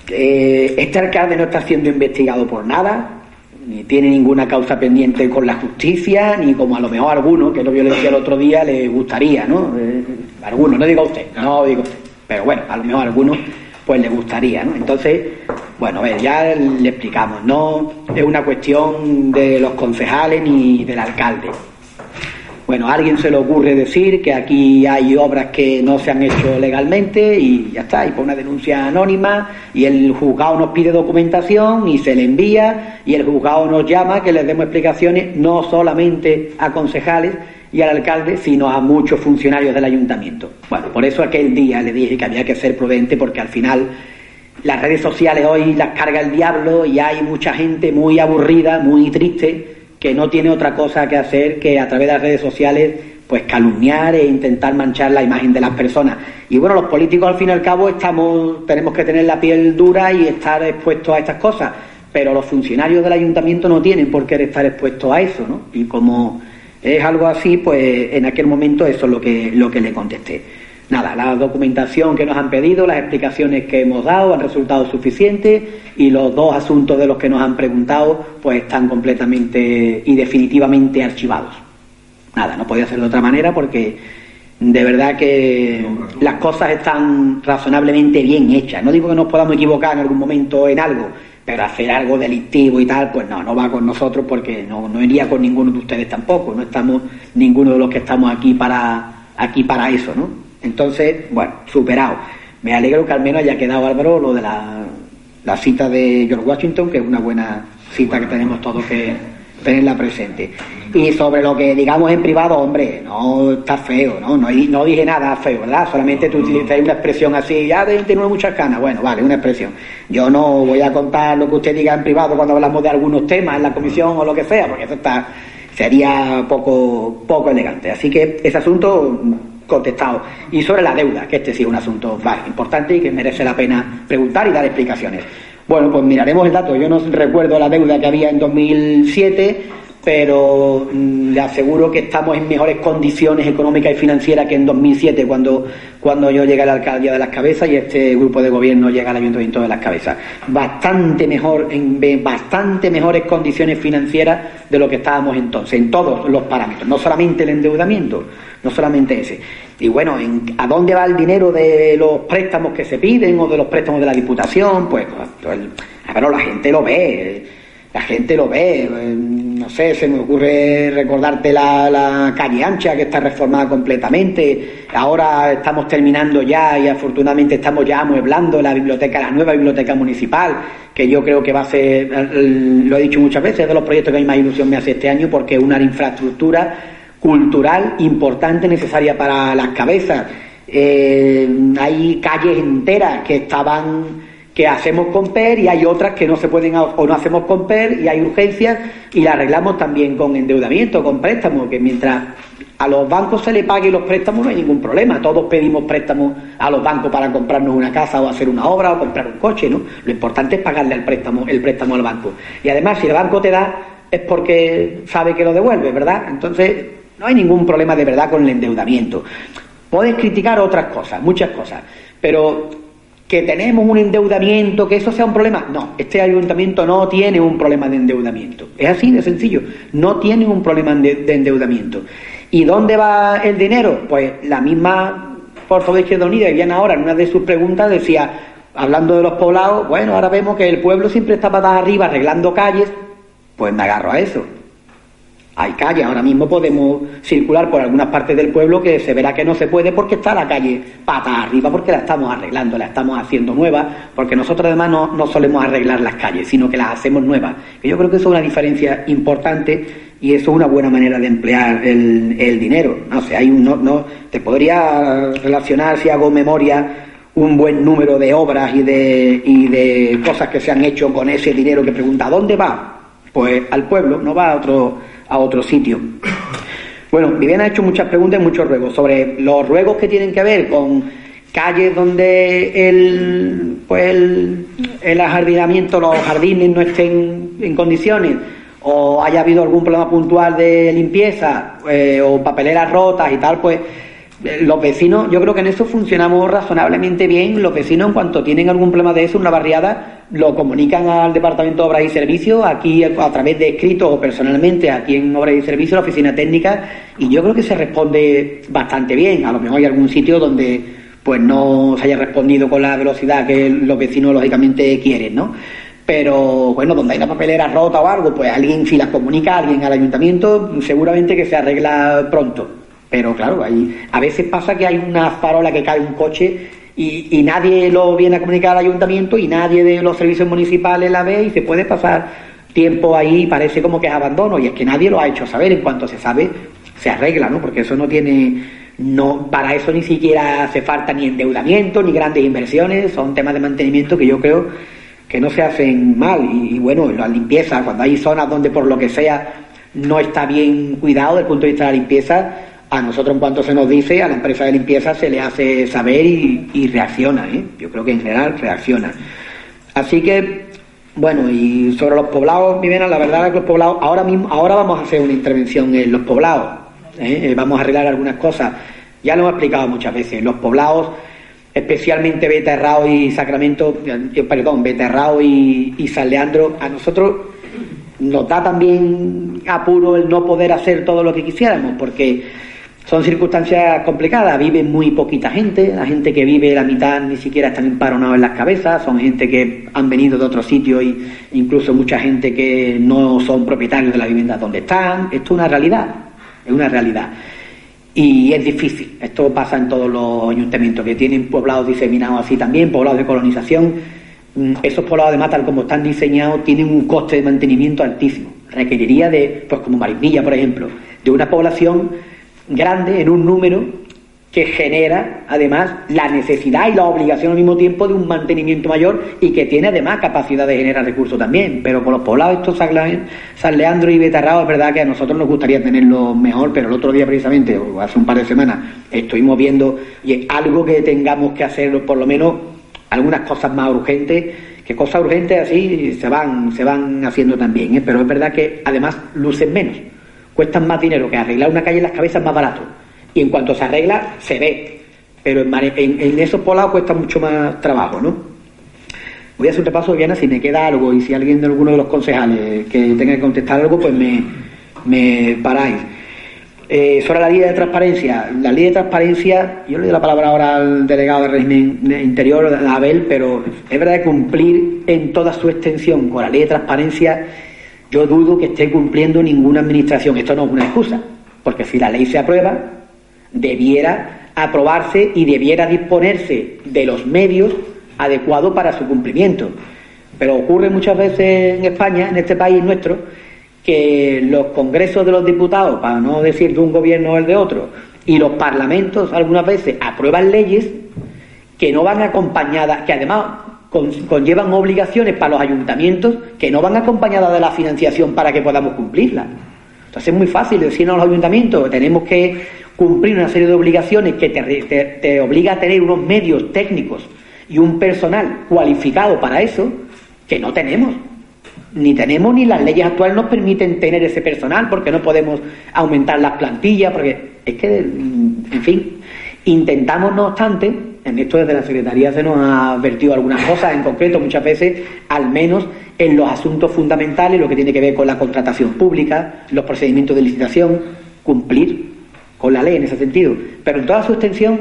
eh, este alcalde no está siendo investigado por nada, ni tiene ninguna causa pendiente con la justicia, ni como a lo mejor a alguno, que lo le decía el otro día, le gustaría, ¿no? Eh, algunos, no digo usted, no digo usted, pero bueno, a lo mejor a algunos pues le gustaría, ¿no? Entonces, bueno, a ya le explicamos, no es una cuestión de los concejales ni del alcalde, bueno, a alguien se le ocurre decir que aquí hay obras que no se han hecho legalmente y ya está, y pone una denuncia anónima y el juzgado nos pide documentación y se le envía y el juzgado nos llama que les demos explicaciones no solamente a concejales y al alcalde, sino a muchos funcionarios del ayuntamiento. Bueno, por eso aquel día le dije que había que ser prudente porque al final las redes sociales hoy las carga el diablo y hay mucha gente muy aburrida, muy triste que no tiene otra cosa que hacer que a través de las redes sociales pues calumniar e intentar manchar la imagen de las personas. Y bueno, los políticos al fin y al cabo estamos, tenemos que tener la piel dura y estar expuestos a estas cosas, pero los funcionarios del ayuntamiento no tienen por qué estar expuestos a eso, ¿no? Y como es algo así, pues en aquel momento eso es lo que, lo que le contesté. Nada, la documentación que nos han pedido, las explicaciones que hemos dado han resultado suficientes y los dos asuntos de los que nos han preguntado pues están completamente y definitivamente archivados. Nada, no podía ser de otra manera porque de verdad que las cosas están razonablemente bien hechas. No digo que nos podamos equivocar en algún momento en algo, pero hacer algo delictivo y tal, pues no, no va con nosotros porque no, no iría con ninguno de ustedes tampoco. No estamos ninguno de los que estamos aquí para aquí para eso, ¿no? Entonces, bueno, superado. Me alegro que al menos haya quedado Álvaro lo de la, cita de George Washington, que es una buena cita que tenemos todos que tenerla presente. Y sobre lo que digamos en privado, hombre, no está feo, ¿no? No, no dije nada feo, ¿verdad? Solamente tú utilizas una expresión así, ya de tiene muchas canas. Bueno, vale, una expresión. Yo no voy a contar lo que usted diga en privado cuando hablamos de algunos temas en la comisión o lo que sea, porque eso está sería poco poco elegante. Así que ese asunto contestado. Y sobre la deuda, que este sí es un asunto importante y que merece la pena preguntar y dar explicaciones. Bueno, pues miraremos el dato. Yo no recuerdo la deuda que había en 2007, pero mm, le aseguro que estamos en mejores condiciones económicas y financieras que en 2007, cuando, cuando yo llegué a la alcaldía de las cabezas y este grupo de gobierno llega al ayuntamiento de las cabezas. Bastante mejor, en bastante mejores condiciones financieras de lo que estábamos entonces, en todos los parámetros, no solamente el endeudamiento, no solamente ese. Y bueno, ¿a dónde va el dinero de los préstamos que se piden o de los préstamos de la Diputación? Pues, pues bueno, la gente lo ve, la gente lo ve. No sé, se me ocurre recordarte la, la calle ancha que está reformada completamente. Ahora estamos terminando ya y afortunadamente estamos ya amueblando la biblioteca, la nueva biblioteca municipal, que yo creo que va a ser, lo he dicho muchas veces, de los proyectos que a más ilusión me hace este año porque es una infraestructura cultural importante, necesaria para las cabezas. Eh, hay calles enteras que estaban que hacemos con PER y hay otras que no se pueden o no hacemos con PER y hay urgencias y la arreglamos también con endeudamiento, con préstamos, que mientras a los bancos se le pague los préstamos no hay ningún problema. Todos pedimos préstamos a los bancos para comprarnos una casa o hacer una obra o comprar un coche, ¿no? Lo importante es pagarle el préstamo, el préstamo al banco. Y además, si el banco te da, es porque sabe que lo devuelve, ¿verdad? Entonces, no hay ningún problema de verdad con el endeudamiento. Puedes criticar otras cosas, muchas cosas, pero que tenemos un endeudamiento, que eso sea un problema. No, este ayuntamiento no tiene un problema de endeudamiento. Es así de sencillo. No tiene un problema de, endeudamiento. ¿Y dónde va el dinero? Pues la misma Porto de Izquierda Unida, bien ahora en una de sus preguntas decía, hablando de los poblados, bueno, ahora vemos que el pueblo siempre está patas arriba arreglando calles, pues me agarro a eso. Hay calle, ahora mismo podemos circular por algunas partes del pueblo que se verá que no se puede porque está la calle pata arriba, porque la estamos arreglando, la estamos haciendo nueva, porque nosotros además no, no solemos arreglar las calles, sino que las hacemos nuevas. Yo creo que eso es una diferencia importante y eso es una buena manera de emplear el, el dinero. No sé, hay un, no, no, te podría relacionar, si hago memoria, un buen número de obras y de, y de cosas que se han hecho con ese dinero que pregunta, ¿a dónde va? Pues al pueblo, no va a otro a otro sitio. Bueno, Viviana ha hecho muchas preguntas y muchos ruegos sobre los ruegos que tienen que ver con calles donde el, pues el, el ajardinamiento, los jardines no estén en condiciones o haya habido algún problema puntual de limpieza eh, o papeleras rotas y tal, pues los vecinos, yo creo que en eso funcionamos razonablemente bien. Los vecinos, en cuanto tienen algún problema de eso, una barriada, lo comunican al Departamento de Obras y Servicios, aquí a través de escrito o personalmente, aquí en Obras y Servicios, la oficina técnica, y yo creo que se responde bastante bien. A lo mejor hay algún sitio donde pues no se haya respondido con la velocidad que los vecinos lógicamente quieren, ¿no? Pero bueno, donde hay una papelera rota o algo, pues alguien, si las comunica alguien al ayuntamiento, seguramente que se arregla pronto. Pero claro, a veces pasa que hay una farola que cae un coche y, nadie lo viene a comunicar al ayuntamiento y nadie de los servicios municipales la ve y se puede pasar tiempo ahí y parece como que es abandono y es que nadie lo ha hecho saber. En cuanto se sabe, se arregla, ¿no? Porque eso no tiene, no, para eso ni siquiera hace falta ni endeudamiento ni grandes inversiones, son temas de mantenimiento que yo creo que no se hacen mal y, y bueno, la limpieza, cuando hay zonas donde por lo que sea no está bien cuidado desde el punto de vista de la limpieza, a nosotros en cuanto se nos dice, a la empresa de limpieza se le hace saber y, reacciona, ¿eh? yo creo que en general reacciona. Así que, bueno, y sobre los poblados, Vivena, la verdad es que los poblados, ahora mismo, ahora vamos a hacer una intervención en los poblados, ¿eh? Eh, vamos a arreglar algunas cosas, ya lo hemos explicado muchas veces, los poblados, especialmente Beterrao y Sacramento, perdón, Beterrao y San Leandro, a nosotros nos da también apuro el no poder hacer todo lo que quisiéramos, porque son circunstancias complicadas, vive muy poquita gente, la gente que vive la mitad ni siquiera están emparonados en las cabezas, son gente que han venido de otros sitios e incluso mucha gente que no son propietarios de la vivienda donde están. Esto es una realidad, es una realidad. Y es difícil, esto pasa en todos los ayuntamientos que tienen poblados diseminados así también, poblados de colonización. Mm, esos poblados de tal como están diseñados, tienen un coste de mantenimiento altísimo. Requeriría de, pues como Marismilla, por ejemplo, de una población grande en un número que genera además la necesidad y la obligación al mismo tiempo de un mantenimiento mayor y que tiene además capacidad de generar recursos también. Pero con los poblados estos San Leandro y Betarrao es verdad que a nosotros nos gustaría tenerlo mejor, pero el otro día precisamente, o hace un par de semanas, estuvimos viendo y algo que tengamos que hacer, por lo menos algunas cosas más urgentes, que cosas urgentes así se van, se van haciendo también, ¿eh? pero es verdad que además lucen menos cuestan más dinero que arreglar una calle en las cabezas más barato. Y en cuanto se arregla, se ve. Pero en, esos polados cuesta mucho más trabajo, ¿no? Voy a hacer un repaso, Viana, si me queda algo y si alguien de alguno de los concejales que tenga que contestar algo, pues me, me paráis. Eh, sobre la ley de transparencia, la ley de transparencia, yo le doy la palabra ahora al delegado de régimen interior, a Abel, pero es verdad que cumplir en toda su extensión con la ley de transparencia yo dudo que esté cumpliendo ninguna administración. Esto no es una excusa, porque si la ley se aprueba, debiera aprobarse y debiera disponerse de los medios adecuados para su cumplimiento. Pero ocurre muchas veces en España, en este país nuestro, que los congresos de los diputados, para no decir de un gobierno o el de otro, y los parlamentos algunas veces aprueban leyes que no van acompañadas, que además conllevan obligaciones para los ayuntamientos que no van acompañadas de la financiación para que podamos cumplirlas. Entonces es muy fácil decir a los ayuntamientos tenemos que cumplir una serie de obligaciones que te, te, obliga a tener unos medios técnicos y un personal cualificado para eso que no tenemos. Ni tenemos ni las leyes actuales nos permiten tener ese personal porque no podemos aumentar las plantillas, porque es que, en fin, intentamos no obstante en esto desde la Secretaría se nos ha advertido algunas cosas, en concreto muchas veces, al menos en los asuntos fundamentales, lo que tiene que ver con la contratación pública, los procedimientos de licitación, cumplir con la ley en ese sentido. Pero en toda su extensión,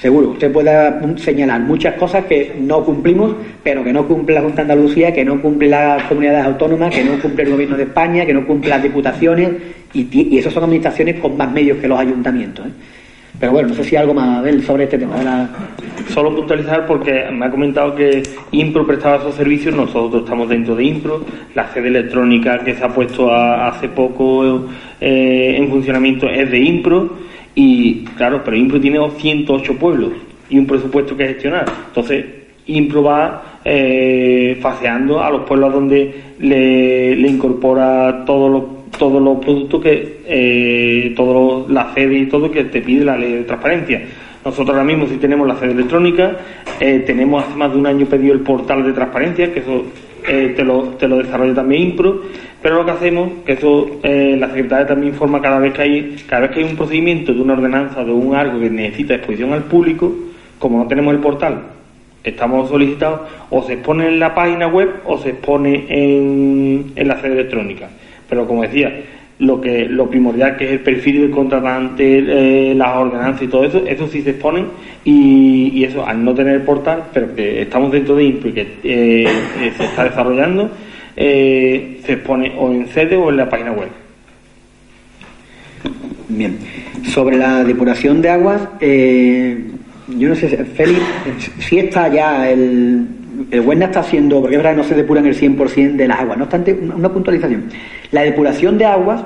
seguro, usted puede señalar muchas cosas que no cumplimos, pero que no cumple la Junta de Andalucía, que no cumple las comunidades autónomas, que no cumple el Gobierno de España, que no cumple las diputaciones, y, y esas son administraciones con más medios que los ayuntamientos. ¿eh? Pero bueno, no sé si algo más de sobre este tema. Solo puntualizar porque me ha comentado que Impro prestaba esos servicios, nosotros estamos dentro de Impro, la sede electrónica que se ha puesto hace poco eh, en funcionamiento es de Impro y claro, pero Impro tiene 108 pueblos y un presupuesto que gestionar. Entonces, Impro va eh, faseando a los pueblos donde le incorpora todos los todos los productos que, eh, todos la sede y todo que te pide la ley de transparencia. Nosotros ahora mismo sí tenemos la sede electrónica, eh, tenemos hace más de un año pedido el portal de transparencia, que eso eh, te, lo, te lo desarrolla también Impro, pero lo que hacemos, que eso eh, la Secretaría también informa cada vez que hay, cada vez que hay un procedimiento de una ordenanza, de un algo que necesita exposición al público, como no tenemos el portal, estamos solicitados, o se expone en la página web o se expone en, en la sede electrónica. Pero como decía, lo que lo primordial que es el perfil del contratante, eh, las ordenanzas y todo eso, eso sí se exponen y, eso al no tener portal, pero que estamos dentro de INPO y que eh, eh, se está desarrollando, se expone o en sede o en la página web. Bien, sobre la depuración de aguas, yo no sé, Félix, si está ya el, el Huesna está haciendo, porque es verdad que no se depuran el 100% de las aguas, no obstante, una puntualización. La depuración de aguas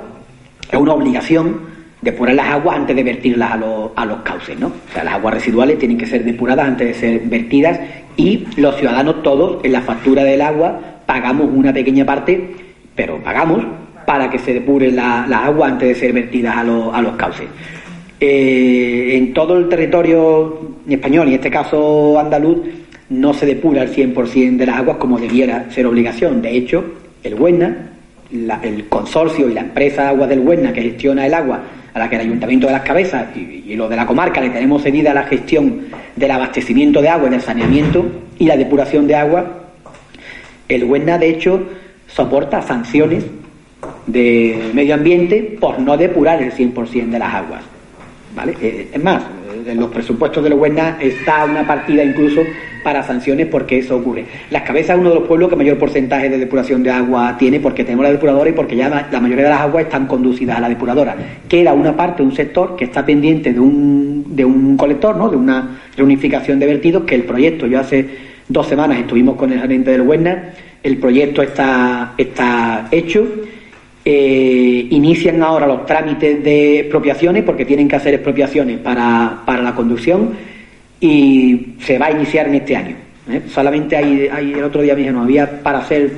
es una obligación depurar las aguas antes de vertirlas a los, a los cauces, ¿no? O sea, las aguas residuales tienen que ser depuradas antes de ser vertidas y los ciudadanos todos en la factura del agua pagamos una pequeña parte, pero pagamos para que se depure la, agua antes de ser vertidas a, a los cauces. Eh, en todo el territorio español, y en este caso andaluz, no se depura el 100% de las aguas como debiera ser obligación. De hecho, el Huesna, el consorcio y la empresa Agua del Huesna que gestiona el agua, a la que el Ayuntamiento de las Cabezas y, lo de la comarca le tenemos cedida la gestión del abastecimiento de agua y del saneamiento y la depuración de agua, el Huesna, de hecho, soporta sanciones de medio ambiente por no depurar el 100% de las aguas. ¿Vale? Eh, es más, en los presupuestos de los Huesna está una partida incluso para sanciones porque eso ocurre. Las Cabezas es uno de los pueblos que mayor porcentaje de depuración de agua tiene porque tenemos la depuradora y porque ya la, mayoría de las aguas están conducidas a la depuradora. Queda una parte, un sector que está pendiente de un, de un colector, ¿no? de una reunificación de vertidos, que el proyecto, yo hace dos semanas estuvimos con el gerente del Huesna, el proyecto está, está hecho eh, inician ahora los trámites de expropiaciones porque tienen que hacer expropiaciones para, la conducción y se va a iniciar en este año. ¿eh? Solamente hay, hay, el otro día mismo había para hacer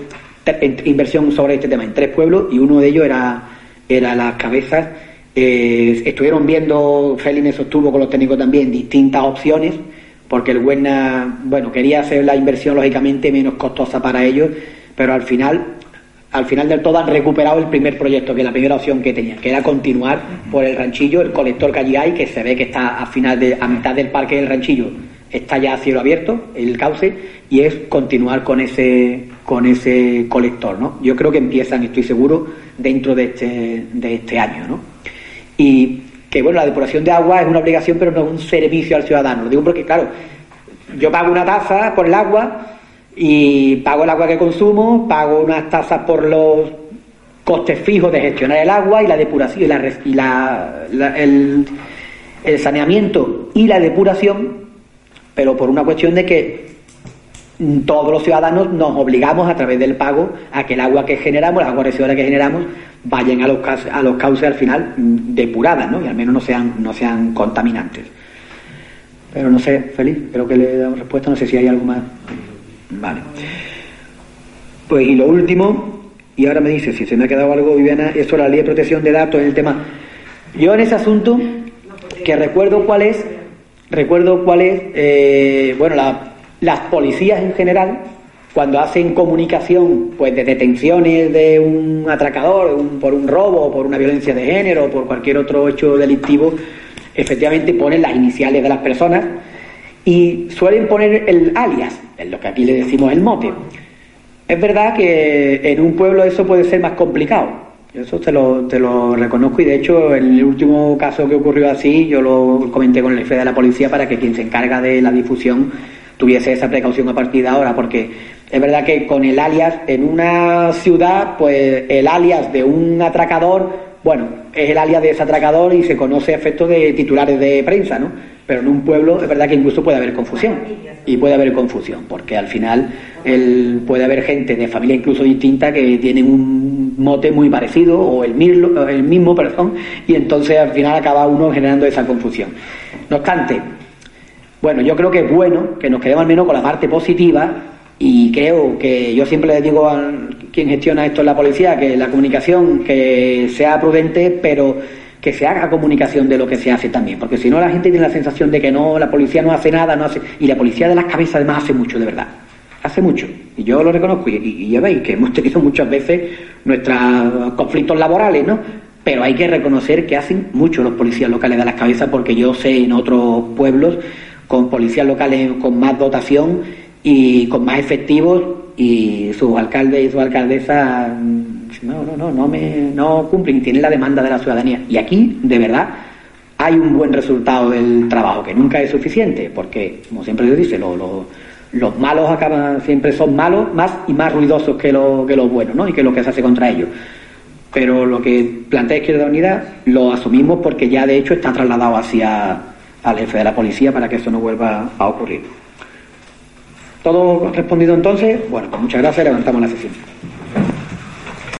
inversión sobre este tema en tres pueblos y uno de ellos era, era las cabezas. Eh, estuvieron viendo, Félix sostuvo con los técnicos también, distintas opciones porque el Huesna, bueno, quería hacer la inversión lógicamente menos costosa para ellos, pero al final al final del todo han recuperado el primer proyecto, que la primera opción que tenían, que era continuar por el ranchillo, el colector que allí hay, que se ve que está a final de, a mitad del parque del ranchillo, está ya a cielo abierto, el cauce, y es continuar con ese, con ese colector, ¿no? Yo creo que empiezan, estoy seguro, dentro de este, de este año, ¿no? Y que bueno, la depuración de agua es una obligación, pero no es un servicio al ciudadano. Lo digo porque, claro, yo pago una tasa por el agua, y pago el agua que consumo, pago unas tasas por los costes fijos de gestionar el agua y la depuración y, la, el, saneamiento y la depuración, pero por una cuestión de que todos los ciudadanos nos obligamos a través del pago a que el agua que generamos, las aguas residuales que generamos, vayan a los, a los cauces al final depuradas, ¿no? Y al menos no sean, no sean contaminantes. Pero no sé, Feliz, creo que le he dado respuesta, no sé si hay algo más. Vale. Pues y lo último, y ahora me dice si se me ha quedado algo, Viviana, eso la ley de protección de datos en el tema. Yo en ese asunto, que recuerdo cuál es, recuerdo cuál es, eh, bueno, las policías en general, cuando hacen comunicación pues de detenciones de un atracador por un robo, por una violencia de género, por cualquier otro hecho delictivo, efectivamente ponen las iniciales de las personas y suelen poner el alias, en lo que aquí le decimos el mote. Es verdad que en un pueblo eso puede ser más complicado. Eso te lo, te lo reconozco y de hecho en el último caso que ocurrió así yo lo comenté con el jefe de la policía para que quien se encarga de la difusión tuviese esa precaución a partir de ahora porque es verdad que con el alias en una ciudad pues el alias de un atracador bueno es el alias de ese atracador y se conoce a efectos de titulares de prensa ¿no? pero en un pueblo es verdad que incluso puede haber confusión y puede haber confusión porque al final el, puede haber gente de familia incluso distinta que tienen un mote muy parecido o el mismo, el mismo perdón y entonces al final acaba uno generando esa confusión no obstante bueno yo creo que es bueno que nos quedemos al menos con la parte positiva y creo que yo siempre le digo a quien gestiona esto en la policía que la comunicación que sea prudente pero que se haga comunicación de lo que se hace también, porque si no la gente tiene la sensación de que no, la policía no hace nada, no hace, y la policía de las cabezas además hace mucho, de verdad, hace mucho, y yo lo reconozco, y, ya veis que hemos tenido muchas veces nuestros conflictos laborales, ¿no? Pero hay que reconocer que hacen mucho los policías locales de las cabezas, porque yo sé en otros pueblos con policías locales con más dotación y con más efectivos y sus alcaldes y sus alcaldesas no, no, no, no, me, no cumplen, tienen la demanda de la ciudadanía. Y aquí, de verdad, hay un buen resultado del trabajo, que nunca es suficiente, porque, como siempre se dice, los malos acaban, siempre son malos, más y más ruidosos que, lo, que los buenos, ¿no? Y que lo que se hace contra ellos. Pero lo que plantea Izquierda Unida lo asumimos porque ya de hecho está trasladado hacia al jefe de la policía para que eso no vuelva a ocurrir. ¿Todo respondido entonces? Bueno, pues muchas gracias, levantamos la sesión.